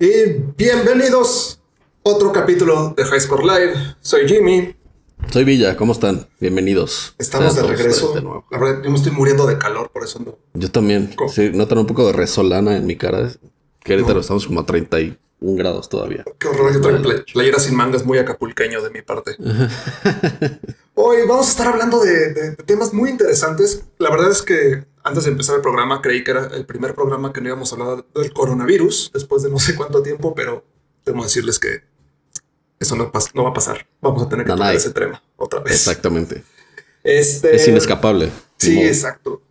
Y bienvenidos a otro capítulo de High Score Live. Soy Jimmy. Soy Villa, ¿cómo están? Bienvenidos. Estamos de Sean regreso. de nuevo. La verdad, yo me estoy muriendo de calor, por eso no. Yo también. ¿Cómo? Sí, notan un poco de resolana en mi cara. Querétaro, estamos como a 31 grados todavía. Qué horror, yo traigo play- playera sin mangas muy acapulqueño de mi parte. Hoy vamos a estar hablando de, de- de temas muy interesantes. La verdad es que antes de empezar el programa creí que era el primer programa que no íbamos a hablar del coronavirus después de no sé cuánto tiempo, pero que decirles que eso no, va a pasar. Vamos a tener que tocar ese tema otra vez. Exactamente. Este, Es inescapable. Sí, modo. exacto.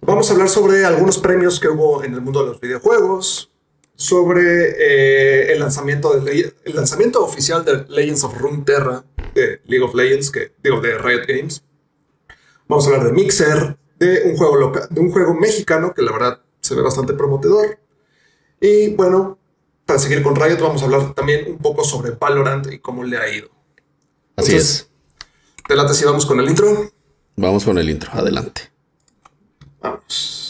Vamos a hablar sobre algunos premios que hubo en el mundo de los videojuegos, sobre eh, el lanzamiento de Le- el lanzamiento oficial de Legends of Runeterra de League of Legends, que digo de Riot Games. Vamos a hablar de Mixer, de un juego de un juego mexicano que la verdad se ve bastante prometedor. Y bueno, para seguir con Riot vamos a hablar también un poco sobre Valorant y cómo le ha ido. Así Entonces, es. ¿Te late si vamos con el intro? Vamos con el intro. Adelante. Vamos.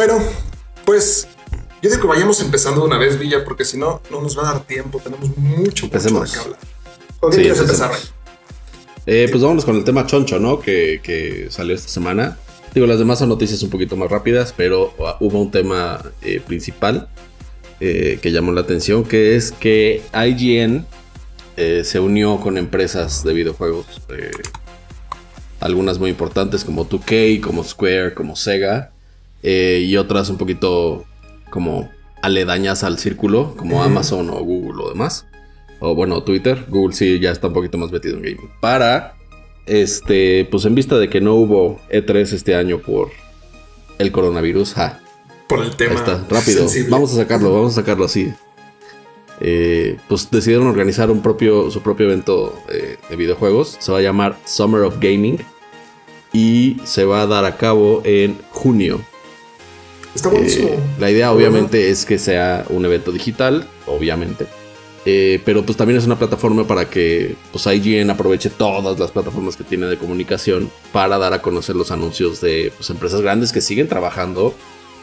Bueno, pues yo digo que vayamos empezando de una vez, Villa, porque si no, no nos va a dar tiempo. Tenemos mucho, Empecemos. qué hablar. ¿Con qué Sí, quieres empezar, Ray? Eh, pues vámonos con el tema choncho, ¿no? Que, que salió esta semana. Digo, las demás son noticias un poquito más rápidas, pero uh, hubo un tema eh, principal eh, que llamó la atención, que es que IGN se unió con empresas de videojuegos, algunas muy importantes como 2K, como Square, como Sega, eh, y otras un poquito como aledañas al círculo, como. Amazon o Google o demás. O bueno, Twitter. Google sí ya está un poquito más metido en gaming. Para, este, pues en vista de que no hubo E3 este año por el coronavirus, ja, Por el Ahí tema. está, rápido. sensible. Vamos a sacarlo, vamos a sacarlo así. Eh, pues decidieron organizar un propio, su propio evento eh, de videojuegos. Se va a llamar Summer of Gaming. Y se va a dar a cabo en junio. Está buenísimo. Eh, la idea obviamente es que sea un evento digital, obviamente. Eh, pero pues también es una plataforma para que pues IGN aproveche todas las plataformas que tiene de comunicación para dar a conocer los anuncios de pues, empresas grandes que siguen trabajando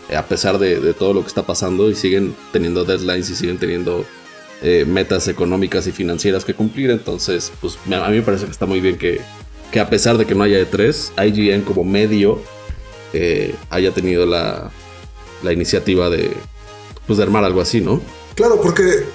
eh, a pesar de, de todo lo que está pasando y siguen teniendo deadlines y siguen teniendo eh, metas económicas y financieras que cumplir. Entonces, pues a mí me parece que está muy bien que, que a pesar de que no haya E3, IGN como medio haya tenido la, la iniciativa de, pues, de armar algo así, ¿no? Claro, porque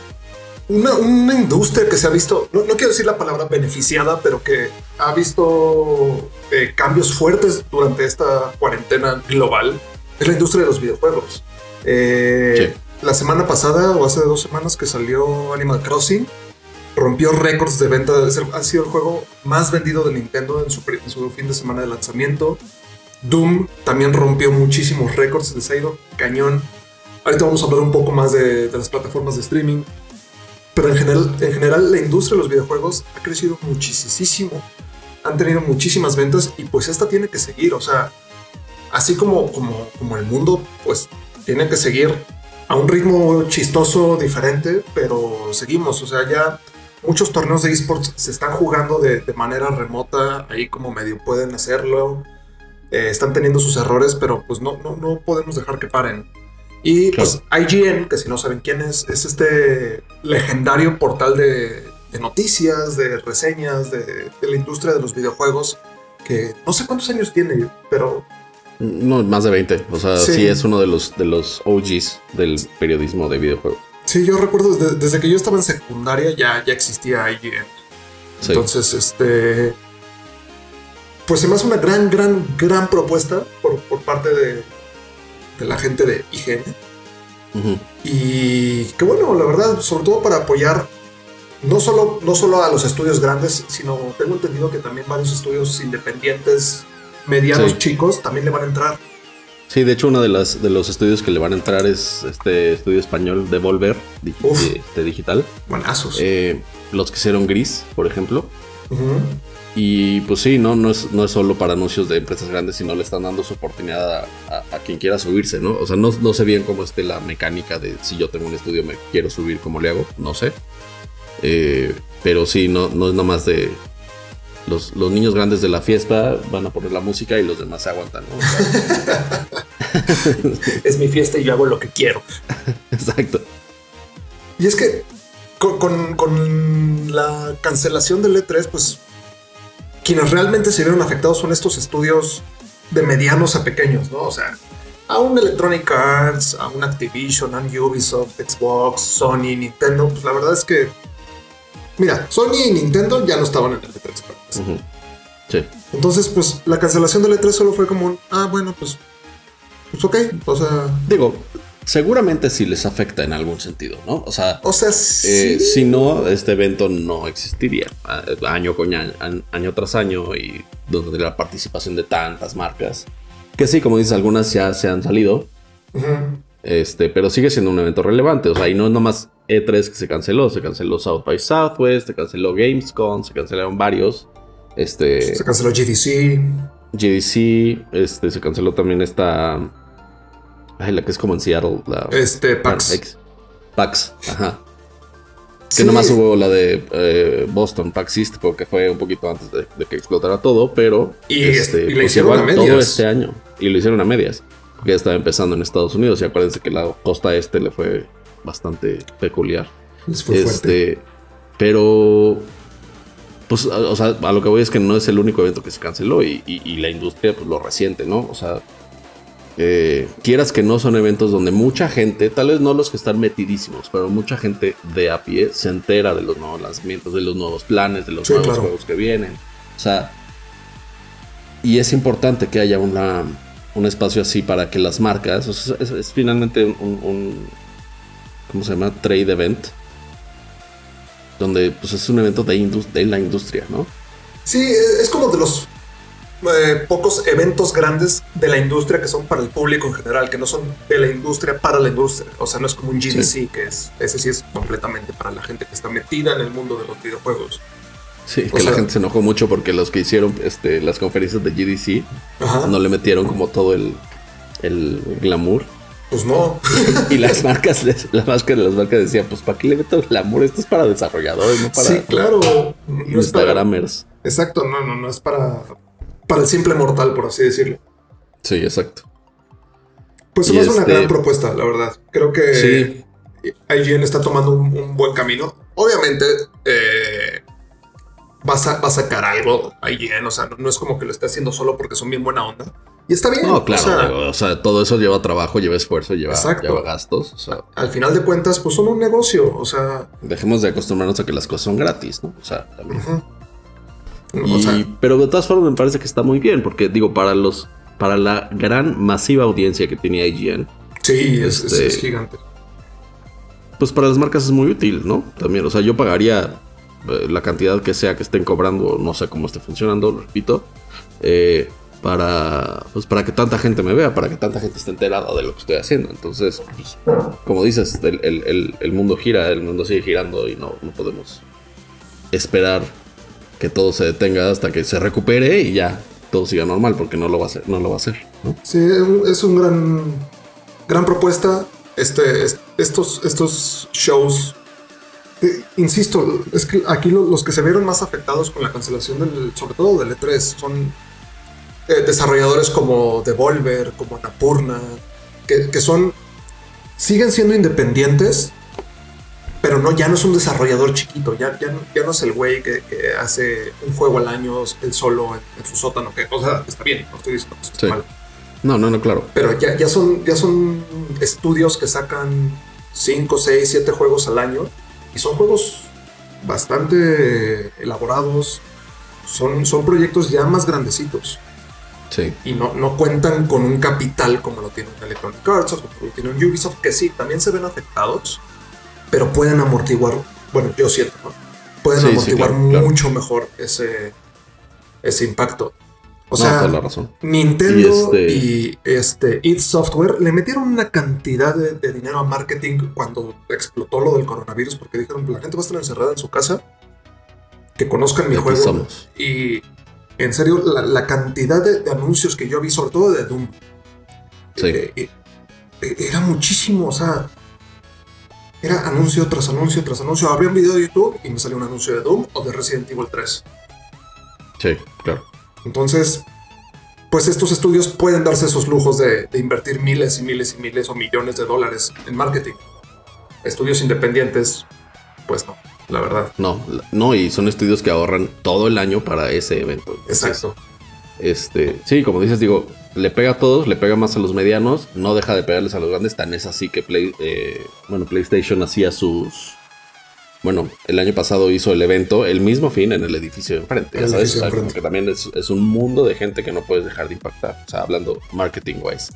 una, una industria que se ha visto, no, no quiero decir la palabra beneficiada, pero que ha visto eh, cambios fuertes durante esta cuarentena global, es la industria de los videojuegos. Eh, La semana pasada o hace dos semanas que salió Animal Crossing, rompió récords de venta. Ha sido el juego más vendido de Nintendo en su, pri- en su fin de semana de lanzamiento. Doom también rompió muchísimos récords, les ha ido cañón. Ahorita vamos a hablar un poco más de, de las plataformas de streaming. Pero en general, en general la industria de los videojuegos ha crecido muchísimo. Han tenido muchísimas ventas y pues esta tiene que seguir. O sea, así como, como, como el mundo, pues tiene que seguir a un ritmo chistoso, diferente, pero seguimos. O sea, ya muchos torneos de esports se están jugando de, de manera remota, ahí como medio pueden hacerlo. Eh, están teniendo sus errores, pero pues no, no, no podemos dejar que paren. Y pues IGN, que si no saben quién es, es este legendario portal de, de noticias, de reseñas, de, de la industria de los videojuegos, que no sé cuántos años tiene, pero No, más de 20. O sea, Sí. sí, es uno de los, de los OGs del periodismo de videojuegos. sí, yo recuerdo desde, desde que yo estaba en secundaria ya, ya existía IGN. Sí. Entonces, este. Pues se me hace una gran, gran, gran propuesta por, por parte de, de la gente de IGN. Y que bueno, la verdad, sobre todo para apoyar no solo, no solo a los estudios grandes, sino tengo entendido que también varios estudios independientes, medianos, Sí. chicos, también le van a entrar. Sí, de hecho, uno de, las, de los estudios que le van a entrar es este estudio español Devolver di- Uf. de- de digital. Buenazos. Eh, los que hicieron Gris, por ejemplo. Ujú. Y pues sí, no, no, es, no es solo para anuncios de empresas grandes, sino le están dando su oportunidad a, quien quiera subirse, ¿no? O sea, no, no sé bien cómo esté la mecánica de si yo tengo un estudio me quiero subir, ¿cómo le hago? No sé. Eh, pero sí, no, no es nomás de los, los, niños grandes de la fiesta van a poner la música y los demás se aguantan. es mi fiesta y yo hago lo que quiero. Exacto. Y es que con, con, la cancelación del E3, pues quienes realmente se vieron afectados son estos estudios de medianos a pequeños, ¿no? O sea, a un Electronic Arts, a un Activision, a un Ubisoft, Xbox, Sony, Nintendo, pues la verdad es que Mira, Sony y Nintendo ya no estaban en el E3. Sí. Entonces, pues la cancelación del E3 solo fue como un, ah, bueno, pues, pues ok, o sea... Digo, seguramente sí les afecta en algún sentido, ¿no? O sea, o sea eh, si no, este evento no existiría año con año, año tras año y donde la participación de tantas marcas. Que sí, como dices, algunas ya se han salido. Este, pero sigue siendo un evento relevante. O sea, y no es nomás E3 que se canceló. Se canceló South by Southwest, se canceló Gamescom, se cancelaron varios. Este. Se canceló GDC. GDC, este, se canceló también esta. Ay, la que es como en Seattle. La, este, PAX. PAX, ajá. Que nomás hubo la de eh, Boston, PAX East, porque fue un poquito antes de, que explotara todo, pero. Y, este, y pues igual todo este año. Y lo hicieron a medias que ya estaba empezando en Estados Unidos. Y acuérdense que la costa este le fue bastante peculiar. este, pero, pues, o sea, a lo que voy es que no es el único evento que se canceló y, la industria, pues, lo reciente, ¿no? O sea, eh, quieras que no son eventos donde mucha gente, tal vez no los que están metidísimos, pero mucha gente de a pie se entera de los nuevos lanzamientos, de los nuevos planes, de los nuevos juegos que vienen. O sea, y es importante que haya una un espacio así para que las marcas, es, finalmente un, ¿cómo se llama? Trade event, donde pues es un evento de, de la industria, ¿no? Sí, es como de los eh, pocos eventos grandes de la industria que son para el público en general, que no son de la industria para la industria. O sea, no es como un GDC, que es, ese sí es completamente para la gente que está metida en el mundo de los videojuegos. Sí, que la gente se enojó mucho porque los que hicieron este, las conferencias de GDC no le metieron como todo el, el glamour. Pues no. y las marcas, las marcas, las marcas decían, pues ¿para qué le meto glamour? Esto es para desarrolladores, no para sí, claro. Instagramers. exacto, no, no, no es para, para el simple mortal, por así decirlo. Sí, exacto. Pues es una gran este propuesta, la verdad. Creo que sí. IGN está tomando un, buen camino. Obviamente, eh, va a, sacar algo ahí O sea, no, es como que lo esté haciendo solo porque son bien buena onda. Y está bien. No, claro. O sea, todo eso lleva trabajo, lleva esfuerzo, lleva, gastos. O sea, al final de cuentas, pues son un negocio. O sea. Dejemos de acostumbrarnos a que las cosas son gratis, ¿no? O sea, también. Pero de todas formas me parece que está muy bien, porque digo, para los. Para la gran masiva audiencia que tenía IGN. Sí, es, es este, gigante. Pues para las marcas es muy útil, ¿no? También, o sea, yo pagaría eh, la cantidad que sea que estén cobrando, no sé cómo esté funcionando, repito, eh, para, pues para que tanta gente me vea, para que tanta gente esté enterada de lo que estoy haciendo. Entonces, pues, como dices, el, mundo gira, el mundo sigue girando y no, no podemos esperar que todo se detenga hasta que se recupere y ya todo siga normal, porque no lo va a hacer, no lo va a hacer. Sí, es un gran, gran propuesta. Este, estos, estos shows eh, insisto, es que aquí los que se vieron más afectados con la cancelación del, sobre todo del E3, son eh, desarrolladores como Devolver, como Anapurna, que, son, siguen siendo independientes, pero no, ya no es un desarrollador chiquito, ya, ya, no, es el güey que, hace un juego al año él solo en, su sótano, que, o sea, está bien, no estoy diciendo que mal. No, no, no, claro. Pero ya, ya, son, ya son estudios que sacan 5, 6, 7 juegos al año y son juegos bastante elaborados. Son, son proyectos ya más grandecitos. Sí. Y no, no cuentan con un capital como lo tiene un Electronic Arts o como lo tiene un Ubisoft, que sí, también se ven afectados, pero pueden amortiguar, bueno, yo siento, ¿no? Pueden amortiguar mucho mejor ese, ese impacto. O sea, Nintendo y este, y este Software le metieron una cantidad de, dinero a marketing cuando explotó lo del coronavirus porque dijeron la gente va a estar encerrada en su casa. que conozcan mi juego. Y en serio, la, la cantidad de, de anuncios que yo vi, sobre todo de Doom, Sí. eh, eh, era muchísimo. O sea, era anuncio tras anuncio tras anuncio. Abría un video de YouTube y me salió un anuncio de Doom o de Resident Evil 3. Sí, claro. Entonces, pues estos estudios pueden darse esos lujos de, de invertir miles y miles y miles o millones de dólares en marketing. Estudios independientes, pues no, la verdad. No, no, y son estudios que ahorran todo el año para ese evento. Entonces, Exacto. Este, sí, como dices, digo, le pega a todos, le pega más a los medianos, no deja de pegarles a los grandes. Tan es así que Play, eh, bueno, PlayStation hacía sus. Bueno, el año pasado hizo el evento, el mismo fin en el edificio de enfrente. El ya sabes, o sea, como que también es, es un mundo de gente que no puedes dejar de impactar. O sea, hablando marketing wise.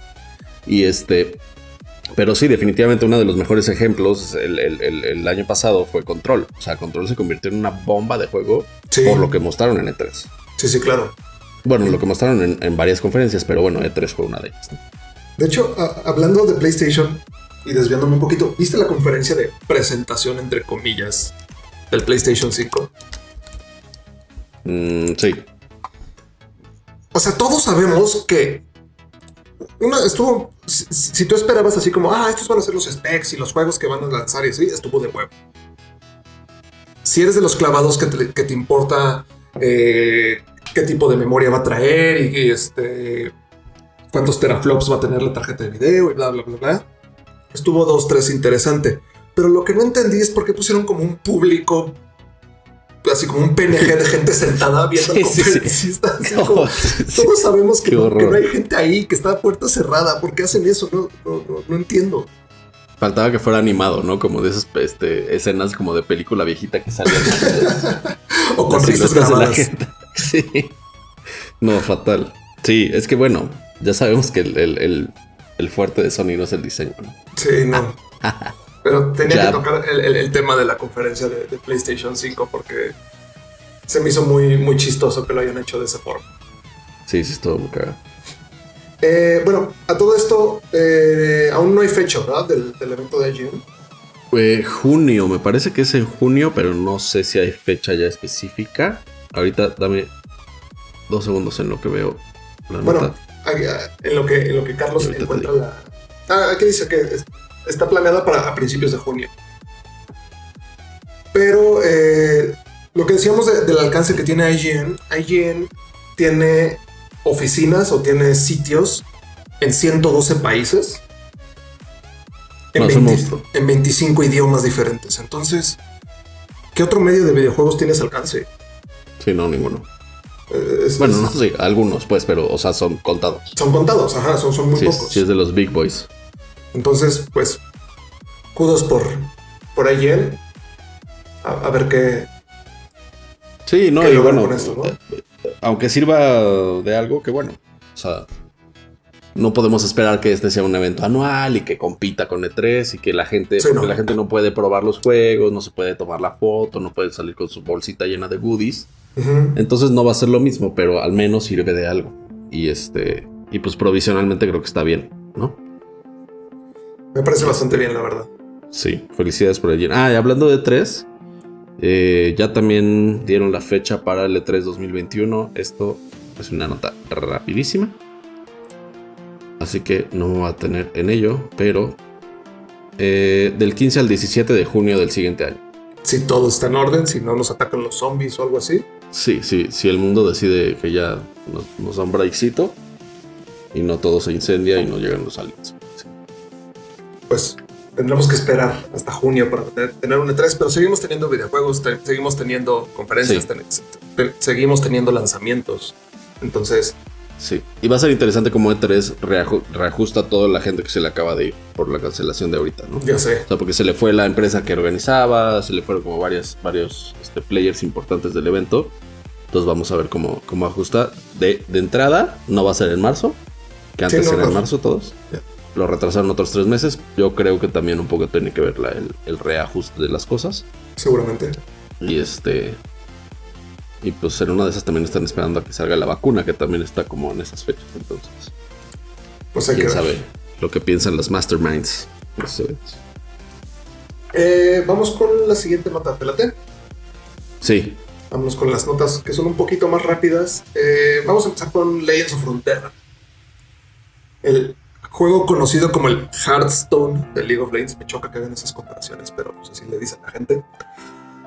Y este. Pero sí, definitivamente uno de los mejores ejemplos el, el- el- el año pasado fue Control. O sea, Control se convirtió en una bomba de juego Sí. por lo que mostraron en E3. Sí, sí, claro. Bueno, lo que mostraron en, en varias conferencias, pero bueno, E3 fue una de ellas. ¿no? De hecho, a- hablando de PlayStation y desviándome un poquito, ¿viste la conferencia de presentación, entre comillas, del PlayStation 5? Mm, sí, O sea, todos sabemos que una estuvo. Si, si tú esperabas así como, ah, estos van a ser los specs y los juegos que van a lanzar y así, estuvo de huevo. Si eres de los clavados que te, que te importa eh, qué tipo de memoria va a traer y, y, este cuántos teraflops va a tener la tarjeta de video y bla, bla, bla, bla. Estuvo dos, tres interesante. Pero lo que no entendí es por qué pusieron como un público, así como un PNG de gente sentada viendo Sí, el sí, como- todos sabemos que no, horror. que no hay gente ahí, que está a puerta cerrada. ¿Por qué hacen eso? No, no, no, no entiendo. Faltaba que fuera animado, ¿no? Como de esas este, escenas como de película viejita que salían. O con risas grabadas. Sí. No, fatal. Sí, es que bueno, ya sabemos que el, el- el- el fuerte de Sony no es el diseño, ¿no? Sí, no. Pero tenía Ya. que tocar el, tema de la conferencia de, de PlayStation 5 porque se me hizo muy, muy chistoso que lo hayan hecho de esa forma. Sí, sí, es todo muy cagado. Eh, bueno, a todo esto, eh, aún no hay fecha, ¿verdad? Del, del evento de IGN. Eh, junio, me parece que es en junio, pero no sé si hay fecha ya específica. Ahorita dame dos segundos en lo que veo la Bueno, nota. ah, en lo que, en lo que Carlos encuentra la. Ah, aquí dice que es- está planeada para a principios de junio. Pero eh, lo que decíamos de- del alcance que tiene IGN, IGN tiene oficinas o tiene sitios en 112 países. En, No, es un 20 monstruo. en 25 idiomas diferentes. Entonces, ¿qué otro medio de videojuegos tienes alcance? Sí, no, ninguno. Eh, es- Bueno, es- no sé, algunos pues, pero, o sea, son contados. Son contados, ajá, son, son muy Sí, pocos. sí es de los big boys. Entonces, pues, kudos por, por IGN. A, a ver qué. Sí, no, ¿Qué y bueno, esto, no? aunque sirva de algo, que bueno, o sea, no podemos esperar que este sea un evento anual y que compita con E3 y que la gente, Sí, no. la gente no puede probar los juegos, no se puede tomar la foto, no puede salir con su bolsita llena de goodies. Entonces no va a ser lo mismo, pero al menos sirve de algo. Y este, y pues provisionalmente creo que está bien, ¿no? Me parece bastante bien, la verdad. Sí, felicidades por allí. Ah, y hablando de E3, eh, ya también dieron la fecha para el E E3 2021. Esto es una nota rapidísima. Así que no me voy a tener en ello, pero eh, del 15 al 17 de junio del siguiente año. Si todo está en orden, si no nos atacan los zombies o algo así. Sí, sí, si el mundo decide que ya nos, nos da un breakcito y no todo se incendia y no llegan los aliens. Sí. Pues tendremos que esperar hasta junio para tener, tener un E3, pero seguimos teniendo videojuegos, te- seguimos teniendo conferencias, Sí. ten- te- seguimos teniendo lanzamientos. Entonces, Sí, y va a ser interesante como E3 reaju- reajusta a toda la gente que se le acaba de ir por la cancelación de ahorita, ¿no? ya sé. O sea, porque se le fue la empresa que organizaba, se le fueron como varias, varios este, players importantes del evento. Entonces vamos a ver cómo, cómo ajusta. De, de entrada, no va a ser en marzo, que antes no, era en marzo todos. Lo retrasaron otros tres meses. Yo creo que también un poco tiene que ver la- el, el reajuste de las cosas. Seguramente. Y este. Y pues en una de esas también están esperando a que salga la vacuna, que también está como en esas fechas. Entonces, Pues hay que quién ver. sabe lo que piensan las masterminds. Eh, vamos con la siguiente nota. ¿Te late? Sí, Vamos con las notas que son un poquito más rápidas. Eh, vamos a empezar con Legends of Frontera. El juego conocido como el Hearthstone de League of Legends. Me choca que hagan esas comparaciones, pero pues así le dicen a la gente.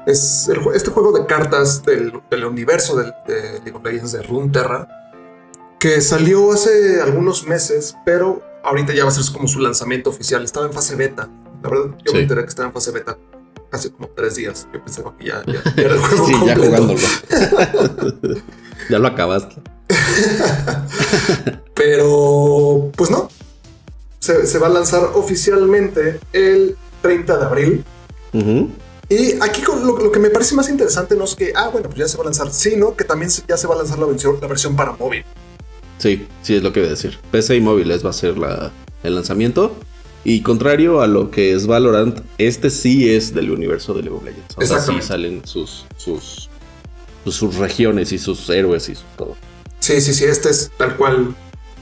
Es este juego de cartas del, universo de, League of Legends de Runeterra, que salió hace algunos meses, pero ahorita ya va a ser como su lanzamiento oficial. Estaba en fase beta. La verdad, yo me enteré que estaba en fase beta hace como tres días. Yo pensaba que ya, ya, era el juego sí, ya jugándolo. ya lo acabaste. Pero, pues no. Se, va a lanzar oficialmente el 30 de abril. Y aquí lo, que me parece más interesante no es que, ah, bueno, pues ya se va a lanzar, sino que también ya se va a lanzar la versión, la versión para móvil. Sí, sí es lo que voy a decir. PC y móviles va a ser el lanzamiento. Y contrario a lo que es Valorant, este sí es del universo de League of Legends. O sea, sí salen sus, sus, sus, regiones y sus héroes y todo. Sí, sí, sí, este es tal cual.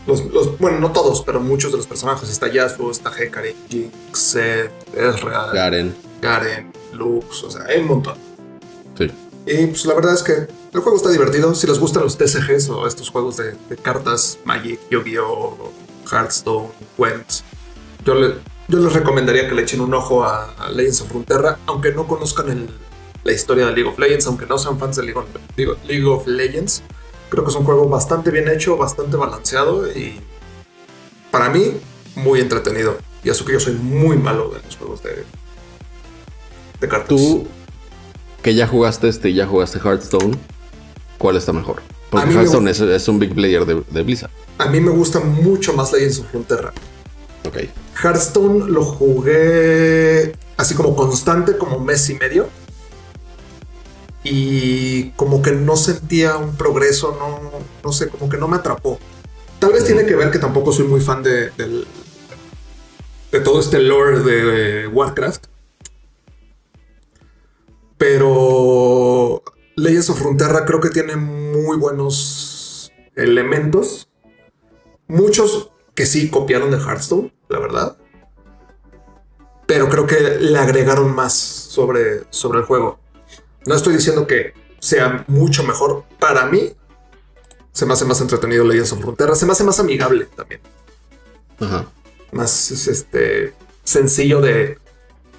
Los, bueno, no todos, pero muchos de los personajes. Está Yasuo, está Hecarim, Jinx, Ezreal, Garen. Garen, Lux, o sea, hay un montón. Sí. Y pues la verdad es que el juego está divertido. Si les gustan los TCGs o estos juegos de, cartas, Magic, Yu-Gi-Oh!, Hearthstone, Gwent, yo, yo les recomendaría que le echen un ojo a, Legends of Runeterra, aunque no conozcan la historia de League of Legends, aunque no sean fans de League of, League of Legends. Creo que es un juego bastante bien hecho, bastante balanceado y para mí muy entretenido. Y eso que yo soy muy malo en los juegos de, de cartas. Tú, que ya jugaste este y ya jugaste Hearthstone, ¿cuál está mejor? Porque Hearthstone es, un big player de, de, Blizzard. A mí me gusta mucho más Legends of Runeterra. Ok. Hearthstone lo jugué así como constante, como mes y medio. Y como que no sentía un progreso, no, no sé, como que no me atrapó. Tal vez tiene que ver que tampoco soy muy fan de, de todo este lore de Warcraft. Pero Legends of Frontera creo que tiene muy buenos elementos. Muchos que sí copiaron de Hearthstone, la verdad. Pero creo que le agregaron más sobre, sobre el juego. No estoy diciendo que sea mucho mejor. Para mí, se me hace más entretenido Legends of Frontera. Se me hace más amigable también. Ajá. Más este, sencillo de,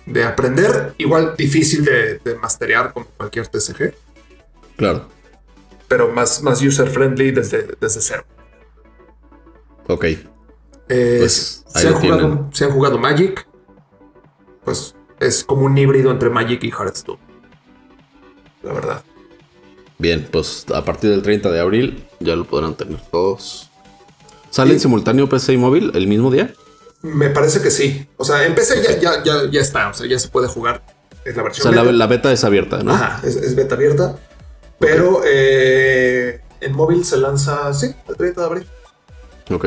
de aprender. Igual difícil de, de masterear como cualquier TCG. Claro. Pero más, más user friendly desde, desde cero. Ok. Eh, pues, si, han jugado, Magic, pues es como un híbrido entre Magic y Hearthstone. La verdad. Bien, pues a partir del 30 de abril ya lo podrán tener todos. ¿Sale en simultáneo PC y móvil el mismo día? Me parece que sí. O sea, en PC ya, ya, ya, está. O sea, ya se puede jugar. Es la versión. O sea, La, beta es abierta, ¿no? Ajá, es, beta abierta. Pero eh, en móvil se lanza, sí, el 30 de abril. Ok.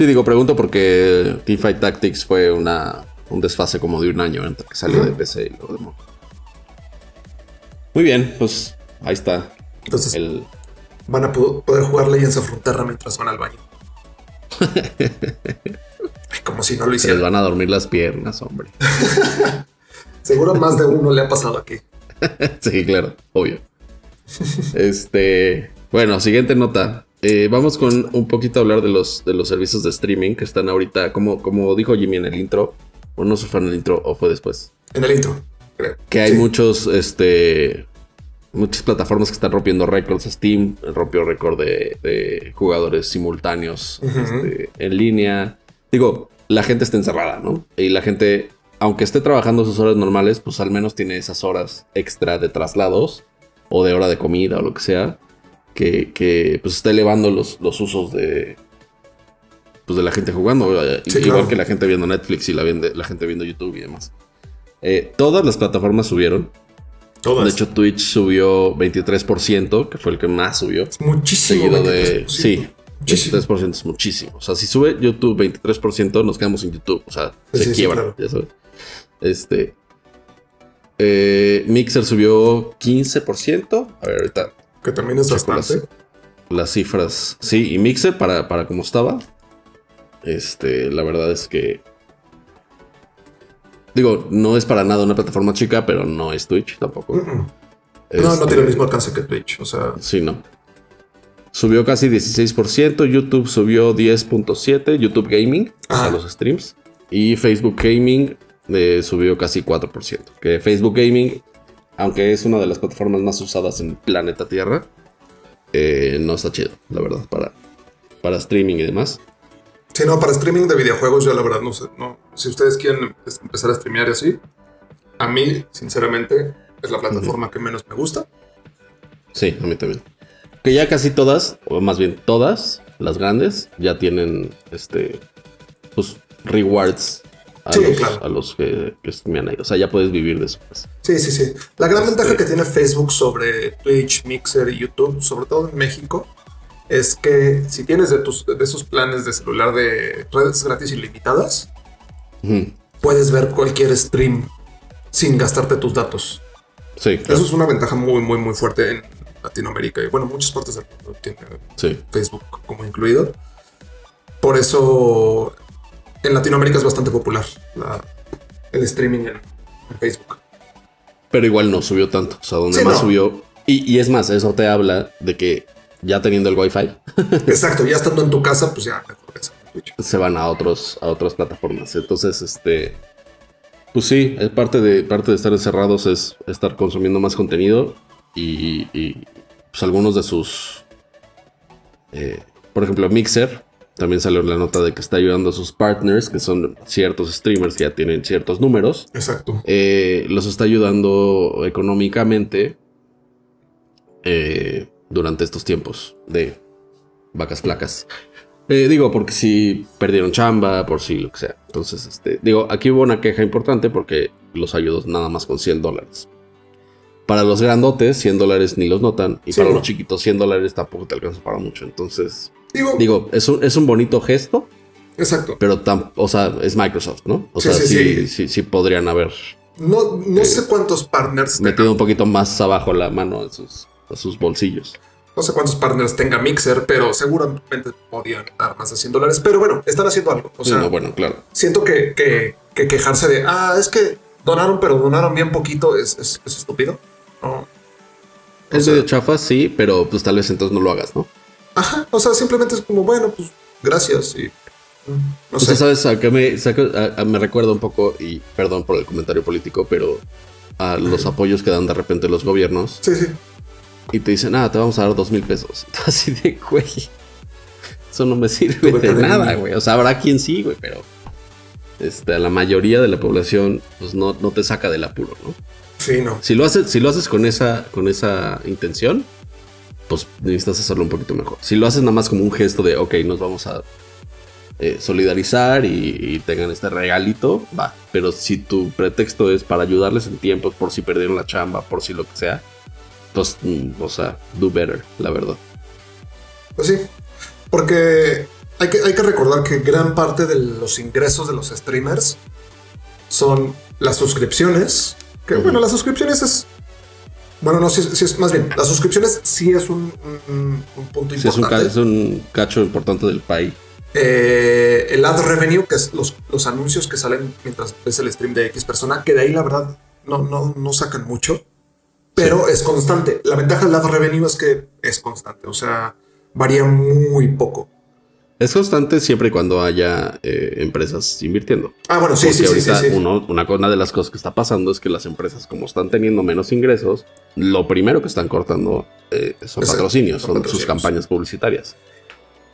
Sí, digo, pregunto porque Teamfight Tactics fue una, un desfase como de un año entre que salió de PC y lo demás. Muy bien, pues ahí está. Entonces, van a poder jugar Legends of Frontera mientras van al baño. como si no lo hicieran. Les van a dormir las piernas, hombre. Seguro más de uno le ha pasado aquí. sí, claro, obvio. Este, bueno, siguiente nota. Eh, vamos con un poquito a hablar de los, de los servicios de streaming que están ahorita, como, como dijo Jimmy en el intro, o no se fue en el intro o fue después. En el intro, creo. Que hay muchos, este, muchas plataformas que están rompiendo récords. Steam rompió récord de, jugadores simultáneos este, en línea. Digo, la gente está encerrada, ¿no? Y la gente, aunque esté trabajando sus horas normales, pues al menos tiene esas horas extra de traslados o de hora de comida o lo que sea que, pues está elevando los, los usos de pues de la gente jugando, igual que la gente viendo Netflix y la, la gente viendo YouTube y demás. Eh, todas las plataformas subieron. Todas. De hecho, Twitch subió 23%, que fue el que más subió. Es muchísimo. de. Sí, 23% es muchísimo. O sea, si sube YouTube 23%, nos quedamos en YouTube. O sea, se quiebra. Ya sabes. Este. Eh, Mixer subió 15%. A ver, ahorita que también es bastante. Las, cifras. Sí, y Mixer para, para como estaba. Este, la verdad es que. Digo, no es para nada una plataforma chica, pero no es Twitch tampoco. No, no Este, tiene el mismo alcance que Twitch. O sea, Sí, no. Subió casi 16%, YouTube subió 10.7%, YouTube Gaming, Ah. los streams. Y Facebook Gaming eh, subió casi 4%. Que Facebook Gaming, aunque es una de las plataformas más usadas en planeta Tierra, eh, no está chido, la verdad, para, para streaming y demás. si no, para streaming de videojuegos, yo la verdad no sé. No. Si ustedes quieren empezar a streamear y así, a mí, sinceramente, es la plataforma que menos me gusta. Sí, a mí también. Que ya casi todas, o más bien todas, las grandes, ya tienen este pues rewards a Sí, los, claro. a los que, que streamean ahí. O sea, ya puedes vivir de eso. pues. Sí, sí, sí. La gran Este- ventaja que tiene Facebook sobre Twitch, Mixer y YouTube, sobre todo en México, es que si tienes de, tus, de esos planes de celular de redes gratis ilimitadas, Ujú. puedes ver cualquier stream sin gastarte tus datos. Sí, claro. Eso es una ventaja muy, muy, muy fuerte en Latinoamérica y bueno, muchas partes del mundo tiene Sí. Facebook como incluido. Por eso en Latinoamérica es bastante popular la- el streaming en, en Facebook. Pero igual no subió tanto. O sea, donde Sí, más no. subió. Y, y es más, eso te habla de que ya teniendo el Wi-Fi, Exacto, ya estando en tu casa, pues ya se van a otros, a otras plataformas. Entonces, este. Pues sí, es parte de, parte de estar encerrados es estar consumiendo más contenido. Y, y, pues algunos de sus. eh, por ejemplo, Mixer. También salió la nota de que está ayudando a sus partners, que son ciertos streamers que ya tienen ciertos números. Exacto. eh, los está ayudando económicamente eh, durante estos tiempos de vacas flacas. Eh, digo, porque si perdieron chamba, por si lo que sea. Entonces, este, digo, aquí hubo una queja importante porque los ayudó nada más con 100 dólares. Para los grandotes, 100 dólares ni los notan. Y Sí, para no. los chiquitos, 100 dólares tampoco te alcanza para mucho. Entonces, Digo, digo, es un, es un bonito gesto, exacto. pero tam- o sea, es Microsoft, ¿no? O Sí, sea, sí, sí, sí. sí, sí podrían haber No, no sé cuántos partners metido un poquito más abajo la mano a sus, a sus bolsillos. no sé cuántos partners tenga Mixer, pero seguramente podían dar más de 100 dólares. Pero bueno, están haciendo algo. O sea, no, bueno, claro. siento que, que- que quejarse de, ah, es que donaron, pero donaron bien poquito, es, es- es estúpido. No. Es medio chafa, sí, pero pues tal vez entonces no lo hagas, ¿no? O sea, simplemente es como, bueno, pues gracias y no O sea, sé. ¿sabes a qué me, saca- a- a- me recuerda un poco, y perdón por el comentario político, pero a los apoyos que dan de repente los gobiernos Sí, sí. y te dicen, ah, te vamos a dar dos mil pesos. Así de, güey, eso no me sirve de nada, güey. O sea, habrá quien sí, güey, pero este, a la mayoría de la población, pues no, no te saca del apuro, ¿no? Sí, no. Si lo haces, si lo haces con esa, con esa intención, pues necesitas hacerlo un poquito mejor. Si lo haces nada más como un gesto de, ok, nos vamos a eh, solidarizar y, y tengan este regalito, va. Pero si tu pretexto es para ayudarles en tiempos, por si perdieron la chamba, por si lo que sea, pues, mm, o sea, do better, la verdad. Pues sí, porque hay que, hay que recordar que gran parte de los ingresos de los streamers son las suscripciones. Que bueno, las suscripciones es. Bueno, no, si, es más bien, las suscripciones sí es un, un- un punto Sí, es un, ca- importante. es un cacho importante del país. Eh, el ad revenue, que es los, los anuncios que salen mientras ves el stream de X persona, que de ahí la verdad no, no, no sacan mucho, pero es constante. La ventaja del ad revenue es que es constante, o sea, varía muy poco. Es constante siempre y cuando haya eh, empresas invirtiendo. Ah, bueno, sí, Porque sí, sí, sí, ahorita sí. uno- una, una de las cosas que está pasando es que las empresas, como están teniendo menos ingresos, lo primero que están cortando eh, son Exacto, patrocinios, son son, patrocinios. sus campañas publicitarias.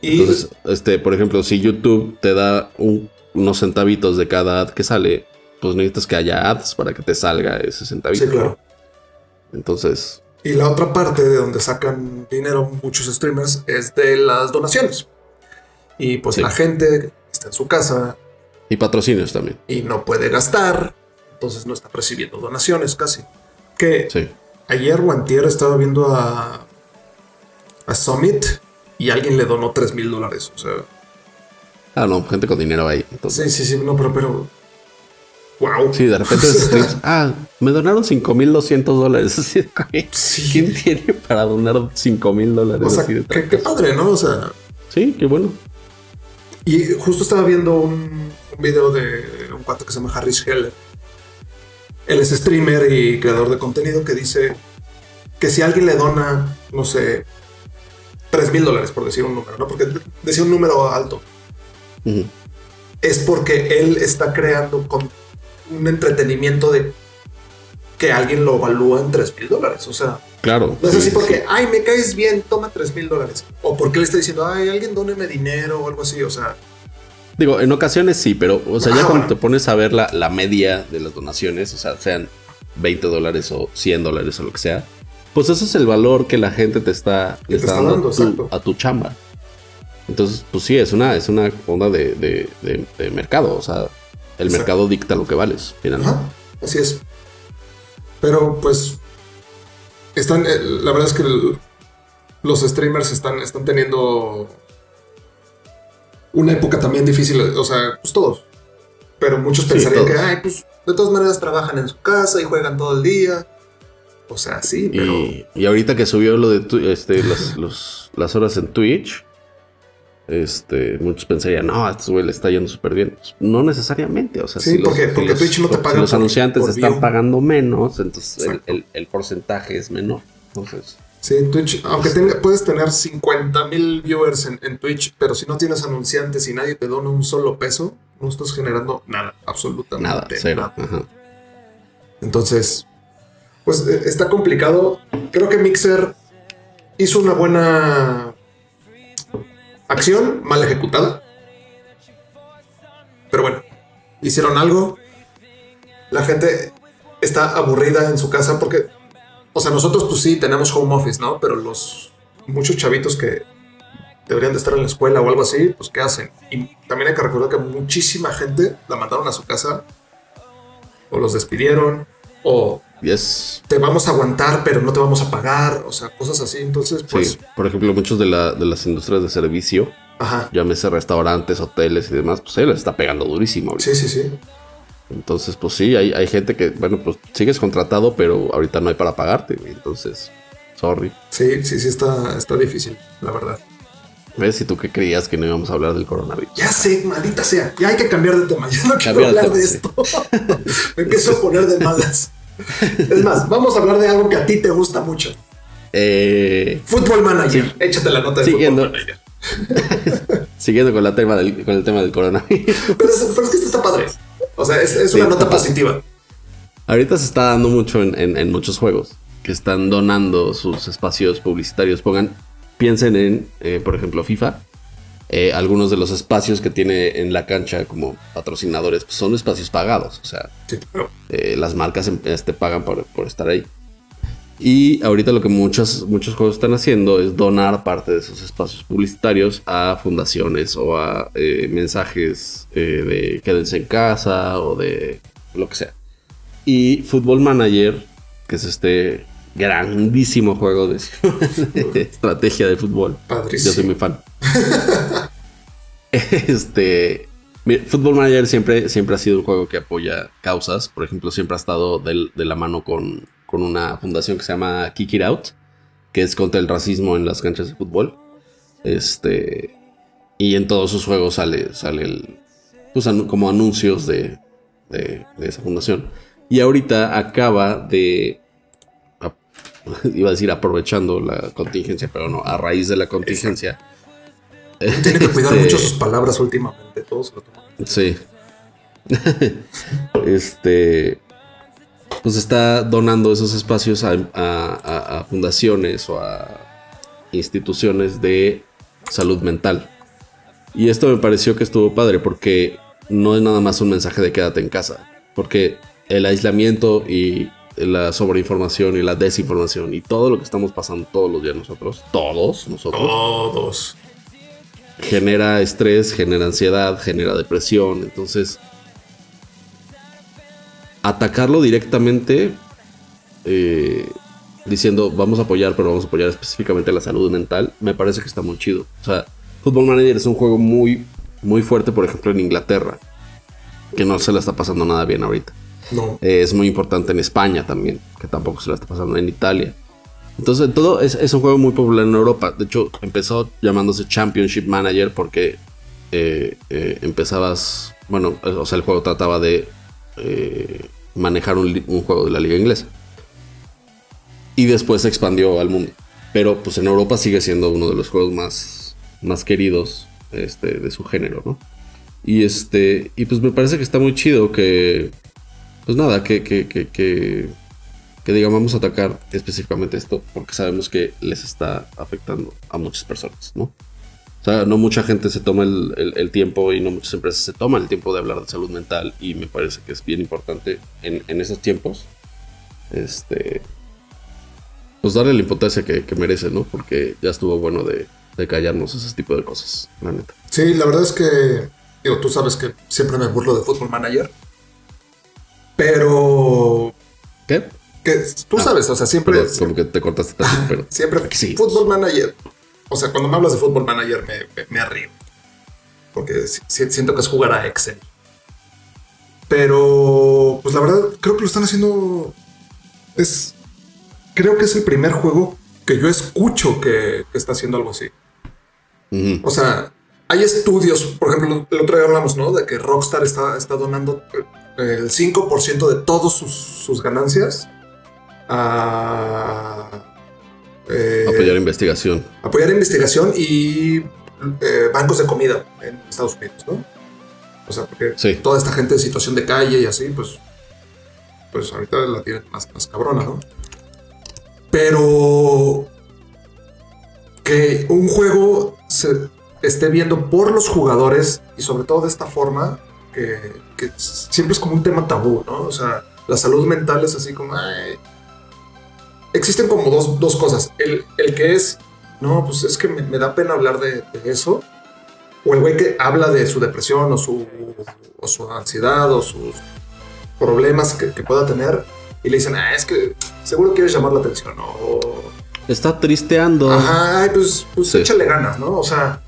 Y Entonces, este, por ejemplo, si YouTube te da un- unos centavitos de cada ad que sale, pues necesitas que haya ads para que te salga ese centavito. sí, claro. Entonces, Y la otra parte de donde sacan dinero muchos streamers es de las donaciones. Y pues Sí. la gente está en su casa y patrocinios también. y no puede gastar, entonces no está recibiendo donaciones casi. Que Sí. ayer o antier estaba viendo a, a Summit y alguien le donó 3 mil dólares. O sea, Ah, no, gente con dinero ahí. Entonces, sí, sí, sí, no, pero, pero wow. sí, de repente streams, ah, me donaron 5200 dólares. Sí. ¿Quién tiene para donar 5 mil dólares? O sea, así de qué, qué padre, ¿no? O sea, Sí, qué bueno. Y justo estaba viendo un, un video de un cuate que se llama Harris Heller. Él es streamer y creador de contenido que dice que si alguien le dona, no sé, 3 mil dólares, por decir un número, ¿no? Porque decía un número alto. Es porque él está creando con un entretenimiento de que alguien lo evalúa en 3 mil dólares. O sea, claro. No es así porque, ay, me caes bien, toma 3 mil dólares. O porque le está diciendo, ay, alguien dóneme dinero o algo así. O sea, Digo, en ocasiones sí, pero, o sea, ya ah, cuando te pones a ver la, la, media de las donaciones, o sea, sean 20 dólares o 100 dólares o lo que sea, pues ese es el valor que la gente te está, dando, a, tu, chamba. Entonces, pues sí, es una, es una onda de, mercado, o sea, el mercado dicta lo que vales, finalmente. así es. Pero pues, están, eh, la verdad es que los streamers están, están teniendo una época también difícil, o sea, pues todos. Pero muchos pensarían que, ay, pues de todas maneras trabajan en su casa y juegan todo el día. O sea, sí, pero. Y, ahorita que subió lo de este, las, horas en Twitch, este, muchos pensarían, no, a este güey le está yendo súper bien. Pues, no necesariamente, o sea, sí, porque, porque Twitch no te paga. Si los anunciantes están pagando menos, entonces el, el, porcentaje es menor. Entonces. Sí, en Twitch, aunque tenga, puedes tener 50 mil viewers en, Twitch, pero si no tienes anunciantes y nadie te dona un solo peso, no estás generando nada, absolutamente nada. Cero. Entonces, pues eh, está complicado. Creo que Mixer hizo una buena acción, mal ejecutada. Pero bueno, hicieron algo. La gente está aburrida en su casa porque o sea, nosotros pues sí tenemos home office, ¿no? Pero los muchos chavitos que deberían de estar en la escuela o algo así, pues ¿qué hacen? Y también hay que recordar que muchísima gente la mandaron a su casa o los despidieron o te vamos a aguantar pero no te vamos a pagar, o sea, cosas así. Entonces, pues... Sí, por ejemplo, muchos de, la, de las industrias de servicio, Ajá. llámese restaurantes, hoteles y demás, pues se les está pegando durísimo. Sí, sí, sí. Entonces, pues sí, hay, hay gente que, bueno, pues sigues contratado, pero ahorita no hay para pagarte, Entonces, sorry. Sí, sí, sí, está, está difícil, la verdad. ¿Ves? Si tú qué creías que no íbamos a hablar del coronavirus. Ya sé, maldita sea. Ya hay que cambiar de tema. Ya no quiero hablar de, esto. Me empiezo a poner de malas. Es más, vamos a hablar de algo que a ti te gusta mucho. Eh, Fútbol Manager. Échate la nota de Siguiendo. Fútbol Manager. Siguiendo con, la tema del, con el tema del coronavirus. Pero es, pero es que esto está padre. O sea, es, una nota positiva. Ahorita se está dando mucho en, muchos juegos que están donando sus espacios publicitarios. Pongan, piensen en, eh, por ejemplo, FIFA. Eh, algunos de los espacios que tiene en la cancha como patrocinadores pues, son espacios pagados. O sea, eh, las marcas este, pagan por, estar ahí. Y ahorita lo que muchos, muchos juegos están haciendo es donar parte de esos espacios publicitarios a fundaciones o a eh, mensajes eh, de quédense en casa o de lo que sea. Y Football Manager, que es este grandísimo juego de, estrategia de fútbol. Yo soy muy fan. este. Football Manager siempre, siempre ha sido un juego que apoya causas. Por ejemplo, siempre ha estado de la mano con con una fundación que se llama Kick It Out, que es contra el racismo en las canchas de fútbol. Este. Y en todos sus juegos sale, sale el, pues, como anuncios de, de, esa fundación. Y ahorita acaba de. iba a decir aprovechando la contingencia, pero no, a raíz de la contingencia. Tiene que cuidar este, mucho sus palabras últimamente, todos lo Sí. este pues está donando esos espacios a, fundaciones o a instituciones de salud mental. Y esto me pareció que estuvo padre porque no es nada más un mensaje de quédate en casa, porque el aislamiento y la sobreinformación y la desinformación y todo lo que estamos pasando todos los días nosotros, todos nosotros, todos, genera estrés, genera ansiedad, genera depresión, entonces atacarlo directamente eh, diciendo vamos a apoyar, pero vamos a apoyar específicamente la salud mental, me parece que está muy chido. O sea, Football Manager es un juego muy, muy fuerte, por ejemplo, en Inglaterra, que no se la está pasando nada bien ahorita. Eh, es muy importante en España también, que tampoco se la está pasando en Italia. Entonces, todo es, un juego muy popular en Europa. De hecho, empezó llamándose Championship Manager porque eh, empezabas, bueno, o sea, el juego trataba de eh, manejar un, juego de la liga inglesa. y después se expandió al mundo. Pero pues en Europa sigue siendo uno de los juegos más, más queridos este, de su género, ¿no? Y este. Y pues me parece que está muy chido que. Pues nada, que, que, que, que, que digamos, vamos a atacar específicamente esto porque sabemos que les está afectando a muchas personas, ¿no? O sea, no mucha gente se toma el, el, tiempo y no muchas empresas se toman el tiempo de hablar de salud mental y me parece que es bien importante en, en esos tiempos. Este. Pues darle la importancia que, que merece, ¿no? Porque ya estuvo bueno de, de callarnos ese tipo de cosas, la neta. Sí, la verdad es que Digo, tú sabes que siempre me burlo de Football Manager. Pero. ¿Qué? Que tú ah, sabes, o sea, siempre. como que te cortaste también, pero. siempre. Sí. Football Manager. O sea, cuando me hablas de Football Manager me, me, arrío. Porque siento que es jugar a Excel. Pero, pues la verdad, creo que lo están haciendo. Es. Creo que es el primer juego que yo escucho que, está haciendo algo así. O sea, hay estudios, por ejemplo, el otro día hablamos, ¿no? De que Rockstar está, está donando el 5% de todas sus, ganancias a... Eh, apoyar investigación. Apoyar investigación y eh, bancos de comida en Estados Unidos, ¿no? O sea, porque toda esta gente en situación de calle y así, pues, pues ahorita la tienen más, más cabrona, ¿no? Pero que un juego se, esté viendo por los jugadores y sobre todo de esta forma, que, siempre es como un tema tabú, ¿no? O sea, la salud mental es así como... Existen como dos, dos cosas. El, el, que es, no, pues es que me, da pena hablar de, eso. O el güey que habla de su depresión o su, o su ansiedad o sus problemas que, pueda tener y le dicen, ah, es que seguro quieres llamar la atención o... Está tristeando. Ajá, pues, pues échale ganas, ¿no? O sea,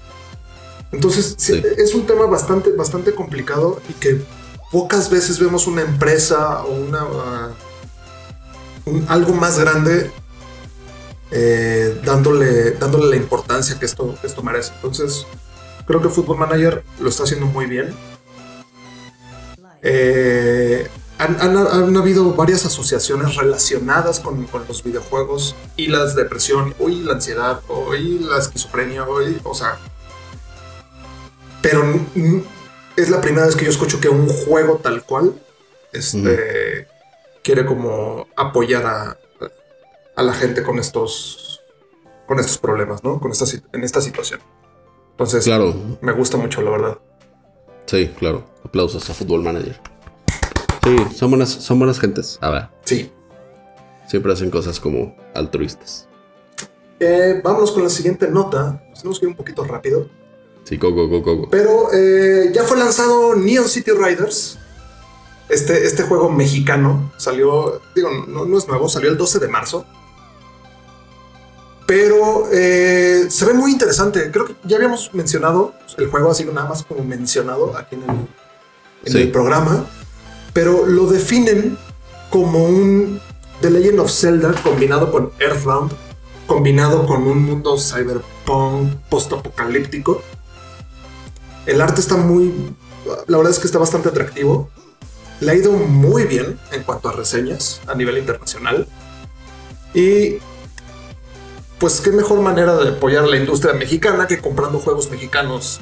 entonces, es un tema bastante, bastante complicado y que pocas veces vemos una empresa o una algo más grande eh, dándole, dándole la importancia que esto, esto merece. Entonces, creo que Football Manager lo está haciendo muy bien. Eh, han, habido varias asociaciones relacionadas con, los videojuegos y la depresión, y la ansiedad, y la esquizofrenia, o sea, pero es la primera vez que yo escucho que un juego tal cual este, quiere como apoyar a, la gente con estos, con estos problemas, ¿no? Con esta, en esta situación. Entonces, claro. me gusta mucho, la verdad. Sí, claro. Aplausos a Football Manager. Sí, son buenas, son buenas gentes. A ver. Sí. Siempre hacen cosas como altruistas. Eh, vámonos con la siguiente nota. Nos tenemos que ir un poquito rápido. Sí, go, go, go, go. Pero eh, ya fue lanzado Neon City Riders. Este, este juego mexicano salió, digo, no, es nuevo, salió el 12 de marzo. Pero eh, se ve muy interesante. Creo que ya habíamos mencionado el juego, así nada más como mencionado aquí en el, en el programa. Pero lo definen como un The Legend of Zelda combinado con Earthbound, combinado con un mundo cyberpunk post-apocalíptico el arte está muy. La verdad es que está bastante atractivo. Le ha ido muy bien en cuanto a reseñas a nivel internacional. Y. Pues qué mejor manera de apoyar a la industria mexicana que comprando juegos mexicanos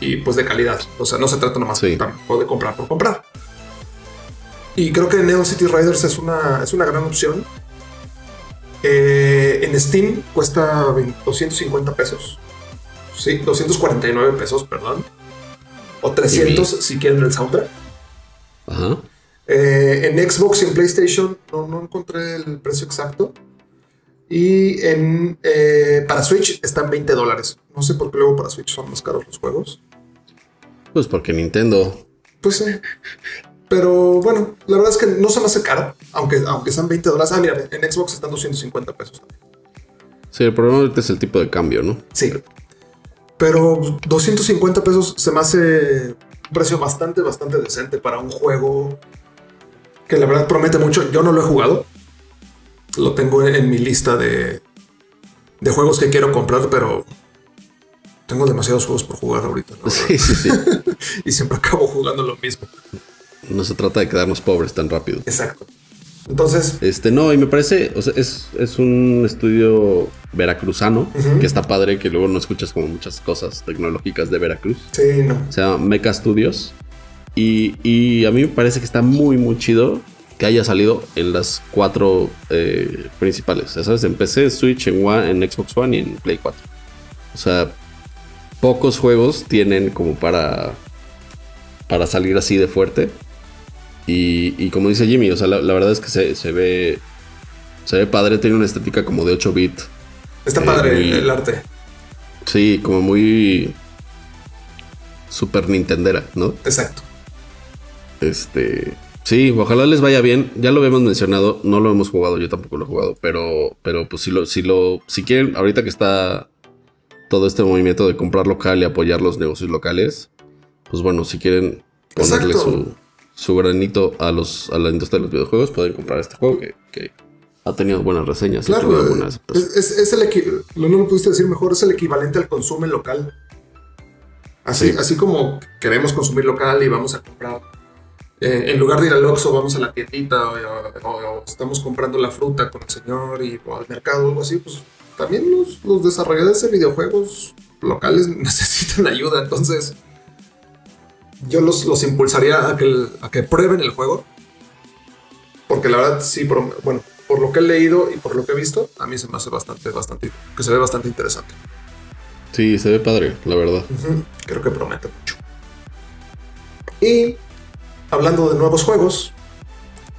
y pues de calidad. O sea, no se trata nomás de comprar por comprar. Y creo que Neon City Riders es una, es una gran opción. Eh, en Steam cuesta 250 pesos. Sí, 249 pesos, perdón. O 300 si quieren el soundtrack. Ajá. Eh, en Xbox y en PlayStation no, encontré el precio exacto. Y en, eh, para Switch están 20 dólares. No sé por qué luego para Switch son más caros los juegos. Pues porque Nintendo. Pues sí. Pero bueno, la verdad es que no se me hace caro, aunque, aunque sean 20 dólares. Ah, mira, en Xbox están 250 pesos también. Sí, el problema ahorita es el tipo de cambio, ¿no? Sí. Pero 250 pesos se me hace un precio bastante, bastante decente para un juego que la verdad promete mucho. Yo no lo he jugado. Lo tengo en mi lista de, de juegos que quiero comprar, pero tengo demasiados juegos por jugar ahorita. Sí, sí, sí. y siempre acabo jugando lo mismo. No se trata de quedarnos pobres tan rápido. Exacto. Entonces, Este, no, y me parece, o sea, es, es un estudio veracruzano, que está padre, que luego no escuchas como muchas cosas tecnológicas de Veracruz. sí, no. Se llama Mecha Studios. Y, y a mí me parece que está muy, muy chido que haya salido en las cuatro eh, principales. Ya sabes, en PC, Switch, en, One, en Xbox One y en Play 4. O sea, pocos juegos tienen como para, para salir así de fuerte. Y, y como dice Jimmy, o sea, la, la verdad es que se, se ve se ve padre, tiene una estética como de 8 bit. Está Eh, padre el, muy- el arte. Sí, como muy super Nintendera, ¿no? Exacto. Este, sí, ojalá les vaya bien. Ya lo habíamos mencionado, no lo hemos jugado, yo tampoco lo he jugado, pero, pero pues si lo, si lo, si quieren, ahorita que está todo este movimiento de comprar local y apoyar los negocios locales, pues bueno, si quieren ponerle Exacto. su, su granito a los, a la industria de los videojuegos, pueden comprar este juego que, que ha tenido buenas reseñas Claro, eh, es, es- es el no, no lo pudiste decir mejor, es el equivalente al consumo local. Así, Sí. así como queremos consumir local y vamos a comprar, eh, en lugar de ir al Oxxo, vamos a la tiendita o, o- o estamos comprando la fruta con el señor y, o al mercado o algo así, pues también los, los desarrolladores de videojuegos locales necesitan ayuda. Entonces, yo los, los impulsaría a que, a que prueben el juego. Porque la verdad, sí, por, bueno, por lo que he leído y por lo que he visto, a mí se me hace bastante, bastante, que se ve bastante interesante. Sí, se ve padre, la verdad. Creo que promete mucho. Y hablando de nuevos juegos,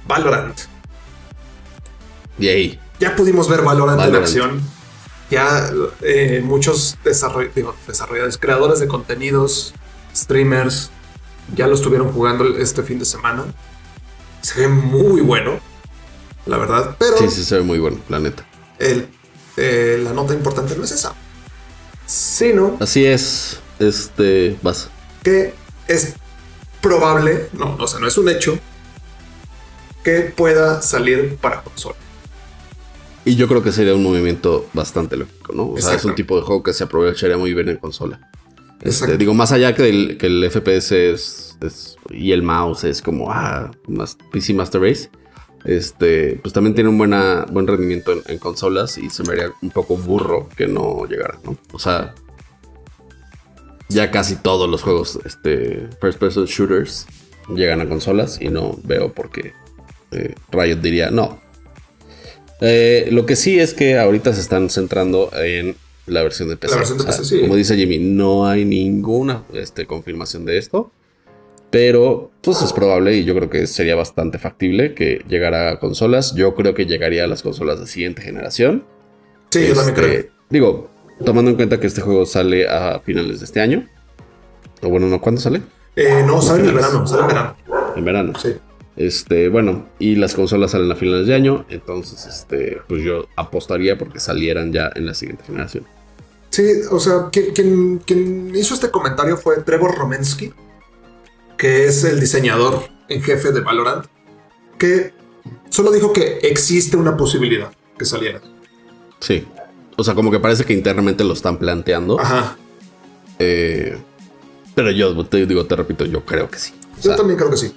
Valorant. Yay. Ya pudimos ver Valorant, en Valorant. acción. Ya eh, muchos desarroll- digo, desarrolladores, creadores de contenidos, streamers, ya lo estuvieron jugando este fin de semana. Se ve muy bueno, la verdad. Pero Sí, sí, se ve muy bueno, la neta. el- eh, la nota importante no es esa, sino Así es, este, vas. que es probable, no, o sea, no es un hecho, que pueda salir para consola. Y yo creo que sería un movimiento bastante lógico, ¿no? O sea, es un tipo de juego que se aprovecharía muy bien en consola. Este, digo, más allá que el, que el FPS es, es- y el mouse es como, ah, más PC Master Race, este, pues también tiene un buena, buen rendimiento en, en consolas y se me haría un poco burro que no llegara, ¿no? O sea, ya casi todos los juegos, este, first person shooters llegan a consolas y no veo por qué eh, Riot diría, no, eh, lo que sí es que ahorita se están centrando en la versión de PC. La versión de O sea, PC, sí. Como dice Jimmy, no hay ninguna este, confirmación de esto. Pero pues es probable y yo creo que sería bastante factible que llegara a consolas. Yo creo que llegaría a las consolas de siguiente generación. Sí, yo también Este, creo. Digo, tomando en cuenta que este juego sale a finales de este año. O bueno, no, ¿cuándo sale? Eh, no, sale en el verano, sale en verano. En verano. Sí. Este, bueno, y las consolas salen a finales de año, entonces, este, pues yo apostaría porque salieran ya en la siguiente generación. Sí, o sea, quien, quien- quien hizo este comentario fue Trevor Romensky, que es el diseñador en jefe de Valorant, que solo dijo que existe una posibilidad que saliera. Sí. O sea, como que parece que internamente lo están planteando. Ajá. eh, pero yo te digo, te repito, yo creo que sí. O Yo sea, también creo que sí.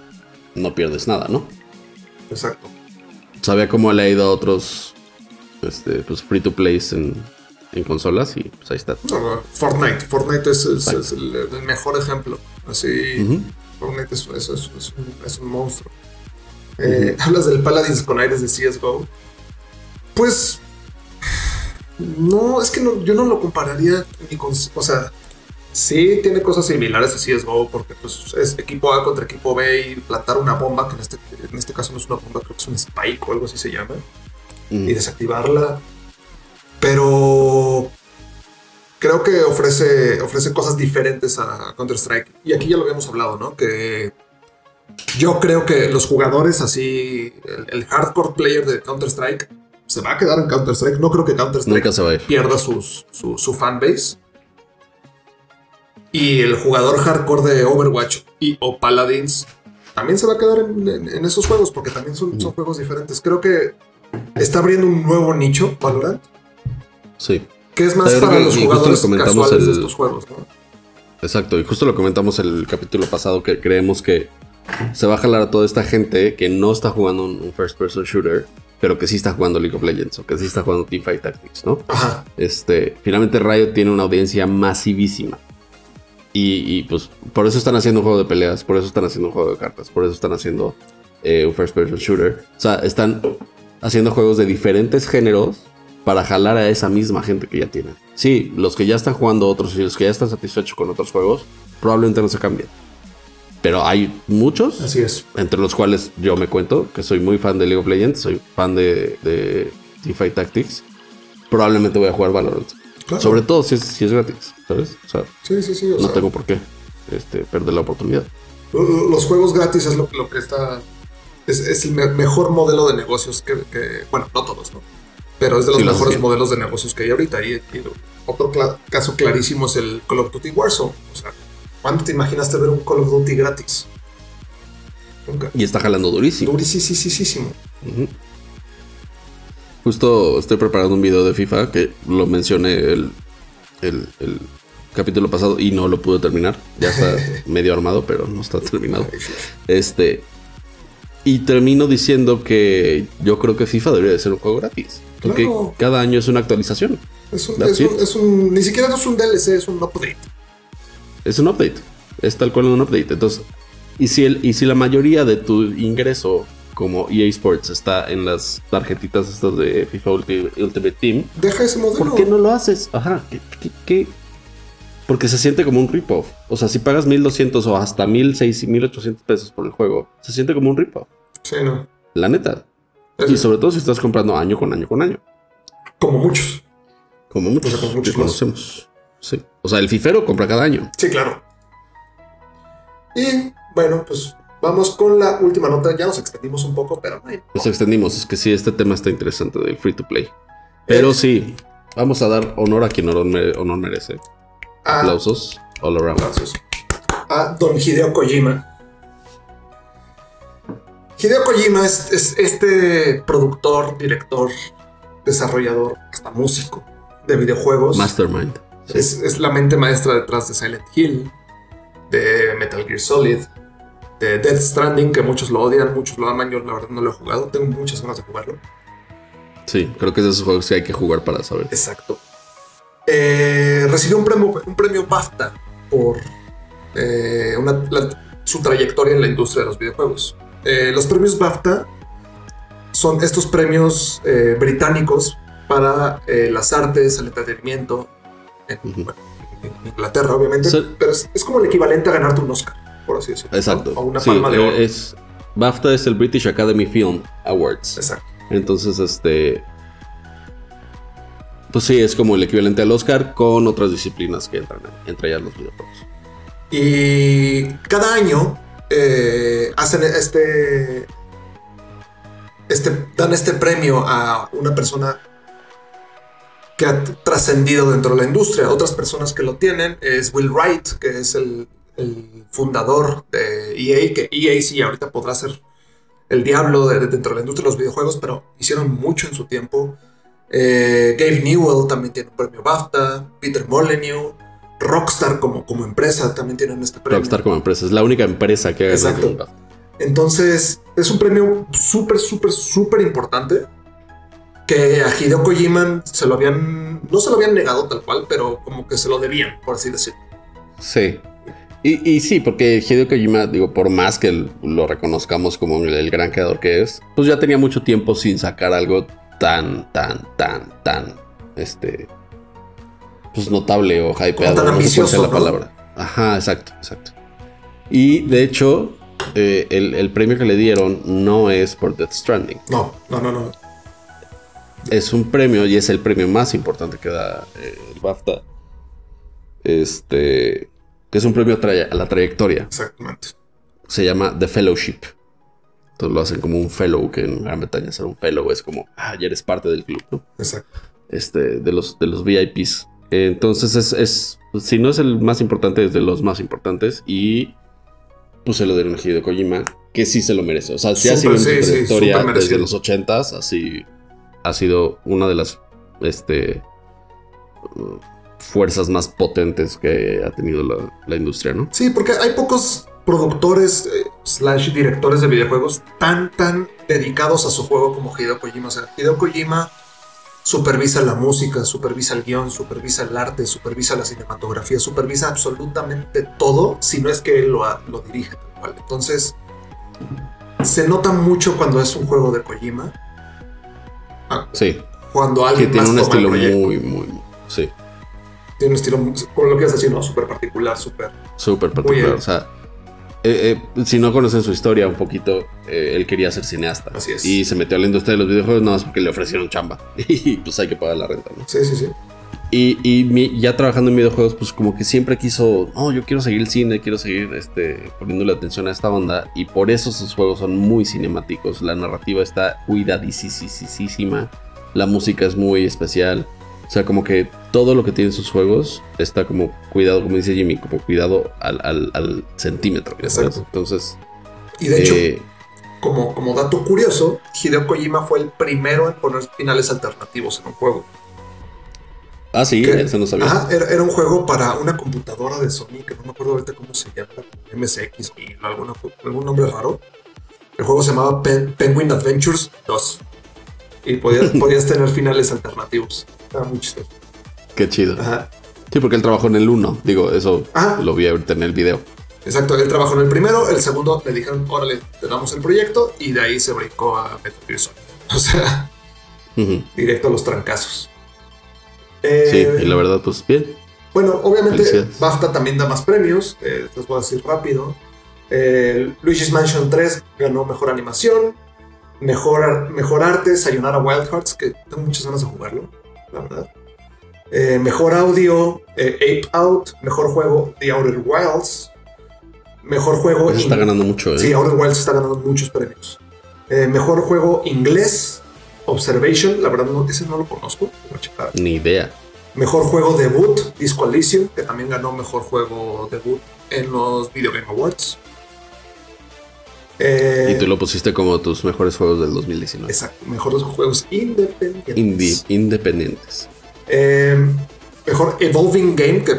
no pierdes nada, ¿no? Exacto. Sabía cómo le ha ido a otros este, pues, free to plays en, en consolas y pues ahí está. No, Fortnite. Fortnite es, es- es el, el mejor ejemplo. Así. Fortnite es, un, es un monstruo. Eh, Hablas del Paladins con aires de CSGO. Pues. No, es que no, yo no lo compararía ni con. O sea, sí tiene cosas similares a CSGO porque pues, es equipo A contra equipo B y plantar una bomba, que en este, en este caso no es una bomba, creo que es un spike o algo así se llama Mm. y desactivarla. Pero creo que ofrece, ofrece cosas diferentes a Counter-Strike. Y aquí ya lo habíamos hablado, ¿no? Que yo creo que los jugadores así, el, el hardcore player de Counter-Strike, se va a quedar en Counter-Strike. No creo que Counter-Strike pierda sus- su, su fanbase. Y el jugador hardcore de Overwatch y o Paladins también se va a quedar en, en- en esos juegos porque también son, son juegos diferentes. Creo que está abriendo un nuevo nicho, Valorant, Sí. que es más para que- los jugadores lo casuales de estos juegos. ¿no? Exacto, y justo lo comentamos el capítulo pasado que creemos que se va a jalar a toda esta gente que no está jugando un, un first person shooter, pero que sí está jugando League of Legends o que sí está jugando Teamfight Tactics, ¿no? Ajá. Este, finalmente Riot tiene una audiencia masivísima. Y, y, pues por eso están haciendo un juego de peleas, por eso están haciendo un juego de cartas, por eso están haciendo eh, un first person shooter. O sea, están haciendo juegos de diferentes géneros para jalar a esa misma gente que ya tienen. Sí, los que ya están jugando otros y los que ya están satisfechos con otros juegos, probablemente no se cambien. Pero hay muchos, Así es. entre los cuales yo me cuento, que soy muy fan de League of Legends, soy fan de, de Teamfight Tactics. Probablemente voy a jugar Valorant. Claro. Sobre todo si es, si es gratis, ¿sabes? O sea, Sí, sí, sí. o no sea, tengo por qué este, perder la oportunidad. Los juegos gratis es lo, lo que está. Es, es el me- mejor modelo de negocios que, que- Bueno, no todos, ¿no? Pero es de los Sí, mejores modelos de negocios que hay ahorita. Y, y otro caso clarísimo es el Call of Duty Warzone. O sea, ¿cuándo te imaginaste ver un Call of Duty gratis? Nunca. Y está jalando durísimo. Durísimo. Justo estoy preparando un video de FIFA que lo mencioné el, el- el capítulo pasado y no lo pude terminar. Ya está medio armado, pero no está terminado. Este. Y termino diciendo que yo creo que FIFA debería de ser un juego gratis. Porque Claro. cada año es una actualización. Es un, That's es un- it. es un- Ni siquiera es un DLC, es un update. Es un update. Es tal cual un update. Entonces, y si, el, y si la mayoría de tu ingreso como EA Sports está en las tarjetitas estas de FIFA Ulti- Ultimate Team, Deja ese modelo. ¿por qué no lo haces? Ajá. ¿qué, qué- qué? Porque se siente como un rip-off. O sea, si pagas 1200 o hasta 1600, 1800 pesos por el juego, se siente como un rip-off. Sí, no. La neta. Y sobre todo si estás comprando año con año con año. Como muchos. Como muchos, O sea, como muchos que conocemos. Sí. O sea, el fifero compra cada año. Sí, claro. Y bueno, pues vamos con la última nota. Ya nos extendimos un poco, pero no hay- Nos extendimos. Es que sí, este tema está interesante del free to play. Pero Eh. sí, vamos a dar honor a quien honor, mere- honor merece. a, Aplausos all around. aplausos. a Don Hideo Kojima. Hideo Kojima es, es este productor, director, desarrollador, hasta músico de videojuegos. Mastermind. Sí. Es, es la mente maestra detrás de Silent Hill, de Metal Gear Solid, de Death Stranding, que muchos lo odian, muchos lo aman. Yo la verdad no lo he jugado, tengo muchas ganas de jugarlo. Sí, creo que es de esos juegos que hay que jugar para saber. Exacto. Eh, recibió un premio, un premio BAFTA por eh, una- la- su trayectoria en la industria de los videojuegos. Eh, los premios BAFTA son estos premios eh, británicos para eh, las artes, el entretenimiento, en, Ujú. bueno, en Inglaterra, obviamente, pero es, es como el equivalente a ganarte un Oscar, por así decirlo. ¿no? Exacto. O una Sí, palma de oro. es, BAFTA es el British Academy Film Awards. Exacto. Entonces, este. Pues sí, es como el equivalente al Oscar con otras disciplinas que entran, entre ellas los videojuegos. Y cada año eh, hacen este, este. dan este premio a una persona que ha trascendido dentro de la industria. Otras personas que lo tienen es Will Wright, que es el, fundador de EA, que EA sí ahorita podrá ser el diablo de- de- dentro de la industria de los videojuegos, pero hicieron mucho en su tiempo. Eh, Gabe Newell también tiene un premio BAFTA, Peter Molyneux, Rockstar como, como empresa también tienen este premio. Rockstar como empresa es la única empresa que ha ganado Exacto. Entonces, es un premio súper, súper, súper importante que a Hideo Kojima se lo habían, no se lo habían negado tal cual, pero como que se lo debían, por así decirlo. Sí. Y, y sí, porque Hideo Kojima, digo, por más que lo reconozcamos como el, el gran creador que es, pues ya tenía mucho tiempo sin sacar algo tan, tan, tan, tan, este, pues notable o hypeado. tan no sé ambicioso, la ¿no? palabra. Ajá, exacto, exacto. Y de hecho, eh, el, el premio que le dieron no es por Death Stranding. No, no, no, no. Es un premio y es el premio más importante que da eh, el BAFTA. Este, que es un premio a, la trayectoria. Exactamente. se llama The Fellowship. Entonces lo hacen como un fellow, que en Gran Bretaña ser un fellow es como, ah, ya eres parte del club, ¿no? Exacto. Este, de los, de los VIPs. Entonces es, es, si no es el más importante, es de los más importantes. Y pues se lo a Hideo Kojima, que sí se lo merece. O sea, si ha sido en sí, trayectoria desde los 80s, así ha sido una de las este, fuerzas más potentes que ha tenido la, la industria, ¿no? Sí, porque hay pocos productores eh, slash directores de videojuegos tan, tan dedicados a su juego como Hideo Kojima. O sea, Hideo Kojima supervisa la música, supervisa el guion, supervisa el arte, supervisa la cinematografía, supervisa absolutamente todo, si no es que él lo, lo dirige. Entonces, se nota mucho cuando es un juego de Kojima. Ah, sí. Cuando alguien que tiene un estilo muy, muy, sí. Tiene un estilo, con lo que estás haciendo, súper particular, súper. Súper particular. O sea, eh, eh, si no conocen su historia un poquito, eh, él quería ser cineasta. Así es. Y se metió a la industria de los videojuegos nada más porque le ofrecieron chamba. y pues hay que pagar la renta, ¿no? Sí, sí, sí. Y, ya trabajando en videojuegos, pues como que siempre quiso, no, yo quiero seguir el cine, quiero seguir este, poniéndole atención a esta onda. Y por eso sus juegos son muy cinemáticos. La narrativa está cuidadísima. La música es muy especial. O sea, como que todo lo que tiene sus juegos está como cuidado, como dice Jimmy, como cuidado al, centímetro. Exacto. Entonces. Y de hecho, eh, como, como dato curioso, Hideo Kojima fue el primero en poner finales alternativos en un juego. Ah, sí, eso no sabía. Ajá, era, un juego para una computadora de Sony, que no me acuerdo ahorita cómo se llama, MSX o algún nombre raro. El juego se llamaba Penguin Adventures 2. Y podías, podías tener finales alternativos. Estaba muy chistoso. Qué chido. Ajá. Sí, porque él trabajó en el 1. Digo, eso lo vi ahorita en el video. Exacto, él trabajó en el primero, el segundo le dijeron, órale, te damos el proyecto y de ahí se brincó a Metal Gear Solid. O sea, directo a los trancazos. sí, y la verdad, pues bien. Bueno, obviamente BAFTA también da más premios, eh, les voy a decir rápido. Luigi's Mansion 3 ganó mejor animación, mejor, mejor arte, Sayonara Wild Hearts, que tengo muchas ganas de jugarlo, la verdad. Eh, mejor audio, eh, Ape Out, mejor juego, The Outer Wilds. Mejor juego. está ganando mucho, ¿eh? Sí, Outer Wilds está ganando muchos premios. mejor juego inglés, Observation. La verdad, no, ese no lo conozco. Ni idea. Mejor juego debut, Disco Elysium, que también ganó mejor juego debut en los Video Game Awards. Y tú lo pusiste como tus mejores juegos del 2019. Exacto, mejores juegos independientes. independientes. Em, mejor Evolving Game, que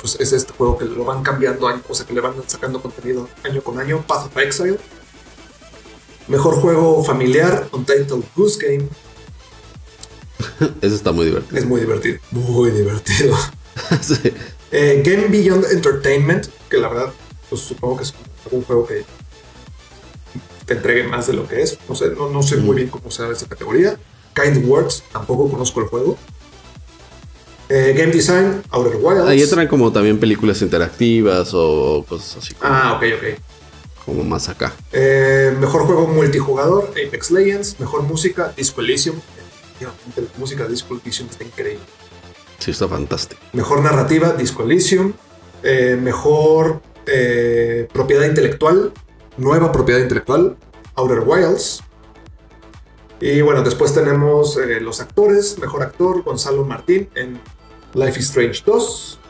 pues, es este juego que lo van cambiando, o sea, que le van sacando contenido año con año. Path of Exile. Mejor juego familiar, Untitled Goose Game. Eso está muy divertido. Es muy divertido. Muy divertido. Eh, Game Beyond Entertainment, que la verdad, pues supongo que es un juego que te entregue más de lo que es. No sé, no, sé muy bien cómo sea esa categoría. Kind Words, tampoco conozco el juego. Eh, game Design, Outer Wilds. Ahí entran como también películas interactivas o cosas así. ah, ok, ok. Como más acá. Eh, mejor juego multijugador, Apex Legends. Mejor música, Disco Elysium. La música de Disco Elysium está increíble. Sí, está fantástico. Mejor narrativa, Disco Elysium. Eh, mejor propiedad intelectual, nueva propiedad intelectual, Outer Wilds. Y bueno, después tenemos los actores. Mejor actor, Gonzalo Martín en Life is Strange 2.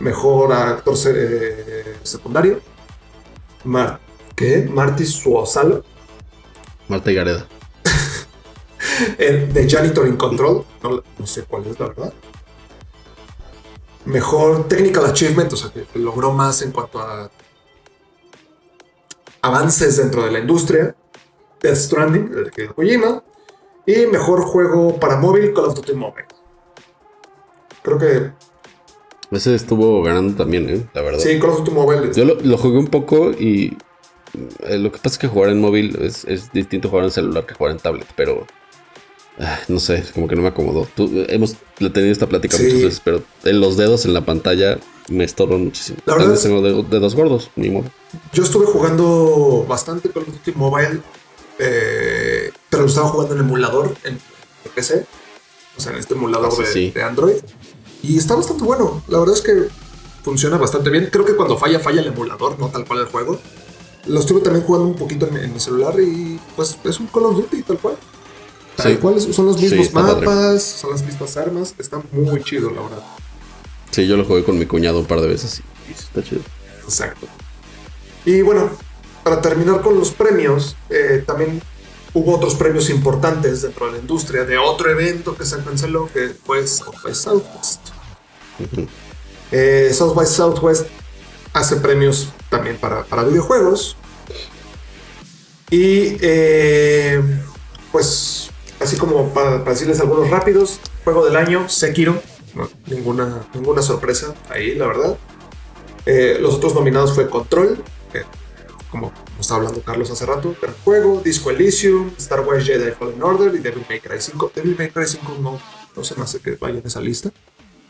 Mejor actor eh, secundario. Mar ¿Qué? Marty Suozalo. Marta Gareda. de Janitor in Control. No, sé cuál es la verdad. Mejor Technical Achievement, o sea, que logró más en cuanto a avances dentro de la industria. Death Stranding, el de Kojima. Y mejor juego para móvil, Call of Duty Mobile. Creo que. Ese estuvo ganando también, ¿eh? La verdad. Sí, Call of Duty Mobile. Yo lo, jugué un poco y. Eh, lo que pasa es que jugar en móvil es, distinto jugar en celular que jugar en tablet, pero. Ah, no sé, como que no me acomodó. hemos tenido esta plática muchas veces, pero los dedos en la pantalla me estorban muchísimo. La verdad tengo dedos gordos, ni modo. Yo estuve jugando bastante Call of Duty Mobile, eh, pero lo estaba jugando en emulador en PC, o sea, en este emulador ah, de Android. Y está bastante bueno. La verdad es que funciona bastante bien. Creo que cuando falla, falla el emulador, no tal cual el juego. Lo estuve también jugando un poquito en, mi celular y pues es un Call of Duty tal cual. Tal cual son los mismos mapas, son las mismas armas. Está muy chido, la verdad. Sí, yo lo jugué con mi cuñado un par de veces y está chido. Exacto. Y bueno, para terminar con los premios, eh, también hubo otros premios importantes dentro de la industria de otro evento que se canceló, que fue South by Southwest. Eh, South by Southwest hace premios también para, para videojuegos. Y eh, pues, así como para, para decirles algunos rápidos, juego del año, Sekiro. No, ninguna, ninguna sorpresa ahí, la verdad. Eh, los otros nominados fue Control, que como estaba hablando Carlos hace rato, gran juego, Disco Elysium, Star Wars Jedi Fallen Order y Devil May Cry 5. Devil May Cry 5 no, no se me hace que vaya en esa lista.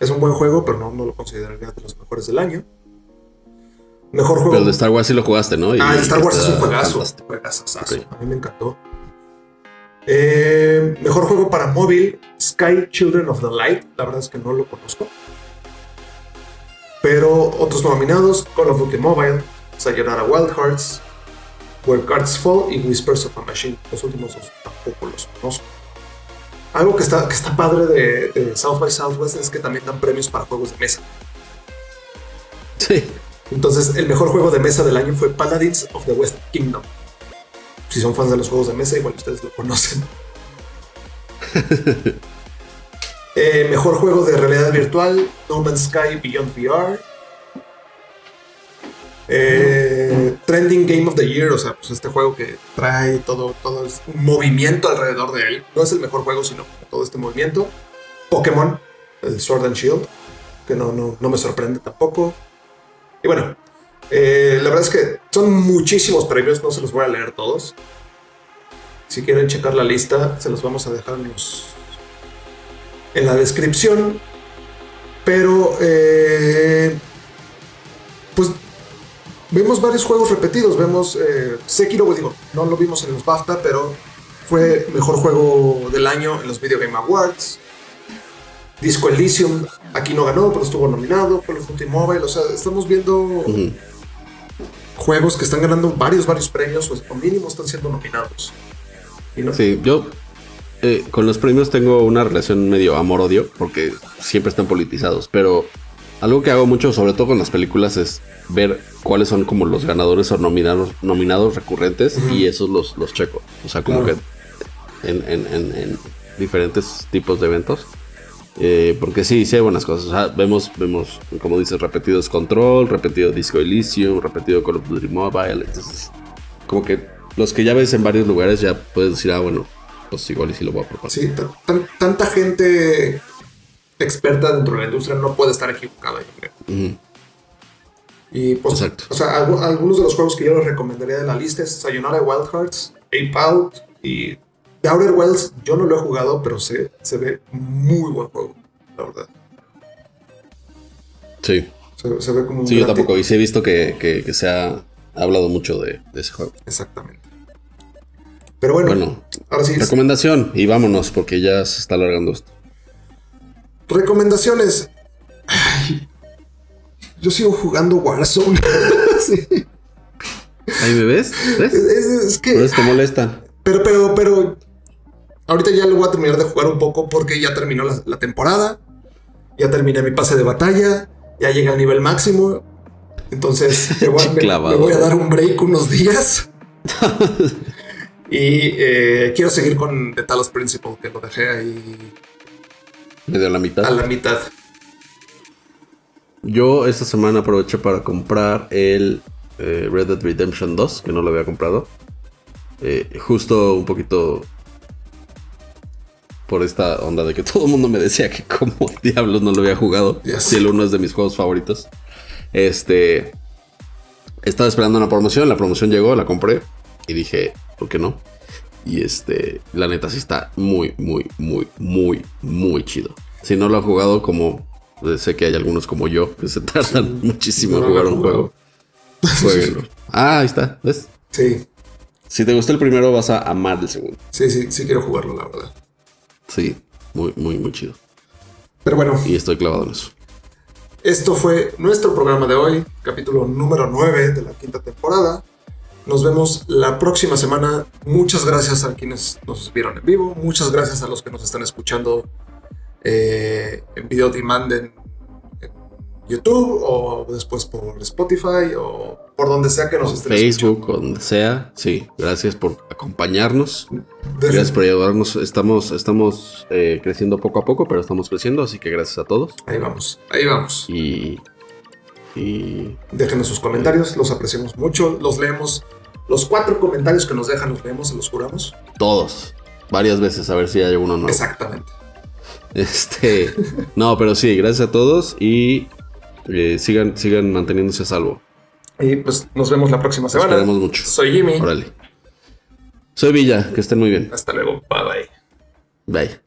Es un buen juego, pero no, no lo consideraría de los mejores del año. Mejor juego. Pero el de Star Wars sí lo jugaste, ¿no? Y ah, el de Star Wars es un juegazo. A mí me encantó. Eh, mejor juego para móvil, Sky Children of the Light. La verdad es que no lo conozco. Pero otros nominados: Call of Duty Mobile, Sayonara Wild Hearts, Where Cards Fall y Whispers of a Machine. Los últimos dos tampoco los conozco. Algo que está, que está padre de, de South by Southwest es que también dan premios para juegos de mesa. Sí. Entonces, el mejor juego de mesa del año fue Paladins of the West Kingdom. Si son fans de los juegos de mesa, igual ustedes lo conocen. Eh, mejor juego de realidad virtual, No Man's Sky Beyond VR. Eh, trending Game of the Year, o sea, pues este juego que trae todo, todo movimiento alrededor de él. No es el mejor juego, sino todo este movimiento. Pokémon, el Sword and Shield, que no, no, no me sorprende tampoco. Y bueno, eh, la verdad es que son muchísimos premios, no se los voy a leer todos. Si quieren checar la lista, se los vamos a dejar en, los- en la descripción. Pero, eh, pues, vemos varios juegos repetidos. Vemos eh, Sekiro, digo, no lo vimos en los BAFTA, pero fue mejor juego del año en los Video Game Awards. Disco Elysium, aquí no ganó, pero estuvo nominado. Call of Duty Mobile, o sea, estamos viendo juegos que están ganando varios, varios premios, o, o mínimo están siendo nominados. Y no- Sí, yo eh, con los premios tengo una relación medio amor-odio porque siempre están politizados, pero algo que hago mucho, sobre todo con las películas, es ver cuáles son como los ganadores o nominados, nominados recurrentes y esos los, los checo. O sea, como Claro. que en, en- en- en diferentes tipos de eventos. Eh, porque sí, sí hay buenas cosas. O sea, vemos, vemos, como dices, repetidos Control, repetido Disco Elysium, repetido Call of Duty Mobile. Entonces, como que los que ya ves en varios lugares ya puedes decir, ah, bueno, pues igual y sí lo voy a probar. Sí, tan- tan- tanta gente experta dentro de la industria no puede estar equivocada, yo creo. Y pues, Exacto. o sea, algu- algunos de los juegos que yo les recomendaría de la lista es Sayonara Wild Hearts, Ape Out y The Outer Worlds. Yo no lo he jugado, pero se, se ve muy buen juego, la verdad. Sí, Se, se ve como un sí, yo tampoco. tipo. Y sí he visto que, que- que se ha hablado mucho de, de ese juego. Exactamente. Pero bueno, Bueno, ahora sí, recomendación y vámonos porque ya se está alargando esto. Recomendaciones. Ay, yo sigo jugando Warzone. Sí. Ahí me ves, Es, ¿ves? es- es que te molestan. Pero, pero, pero. Ahorita ya lo voy a terminar de jugar un poco porque ya terminó la, la temporada. Ya terminé mi pase de batalla. Ya llegué al nivel máximo. Entonces me voy, me voy a dar un break unos días. y eh, quiero seguir con The Talos Principle, que lo dejé ahí Medio a la mitad. a la mitad. Yo esta semana aproveché para comprar el eh, Red Dead Redemption 2, que no lo había comprado. Eh, justo un poquito por esta onda de que todo el mundo me decía que como diablos no lo había jugado. Si el uno es de mis juegos favoritos. Este. Estaba esperando una promoción, la promoción llegó, la compré y dije, ¿por qué no? Y este, la neta sí está muy, muy, muy, muy, muy chido. Si no lo ha jugado como sé que hay algunos como yo que se tardan muchísimo en no jugar un juego, jueguenlo. Ah, ahí está, ¿ves? Sí, Si te gustó el primero vas a amar el segundo. sí, sí, sí quiero jugarlo, la verdad. Sí, muy, muy, muy chido. Pero bueno, Y estoy clavado en eso. Esto fue nuestro programa de hoy, capítulo número 9 de la quinta temporada. Nos vemos la próxima semana. Muchas gracias a quienes nos vieron en vivo. Muchas gracias a los que nos están escuchando eh, en video demand en, en YouTube o después por Spotify o por donde sea que nos estén Facebook, o donde sea. Sí, gracias por acompañarnos. escuchando. Gracias por ayudarnos. Estamos, estamos eh, creciendo poco a poco, pero estamos creciendo, así que gracias a todos. Ahí vamos, ahí vamos. Y Y Déjenos sus comentarios, los apreciamos mucho, los leemos. Los cuatro comentarios que nos dejan los leemos, se los juramos. todos, varias veces, a ver si hay alguno nuevo. Exactamente. Este, no, pero sí, gracias a todos y eh, sigan, sigan manteniéndose a salvo. Y pues nos vemos la próxima semana. Esperemos mucho. Soy Jimmy. Órale. Soy Villa, que estén muy bien. Hasta luego. Bye bye. Bye.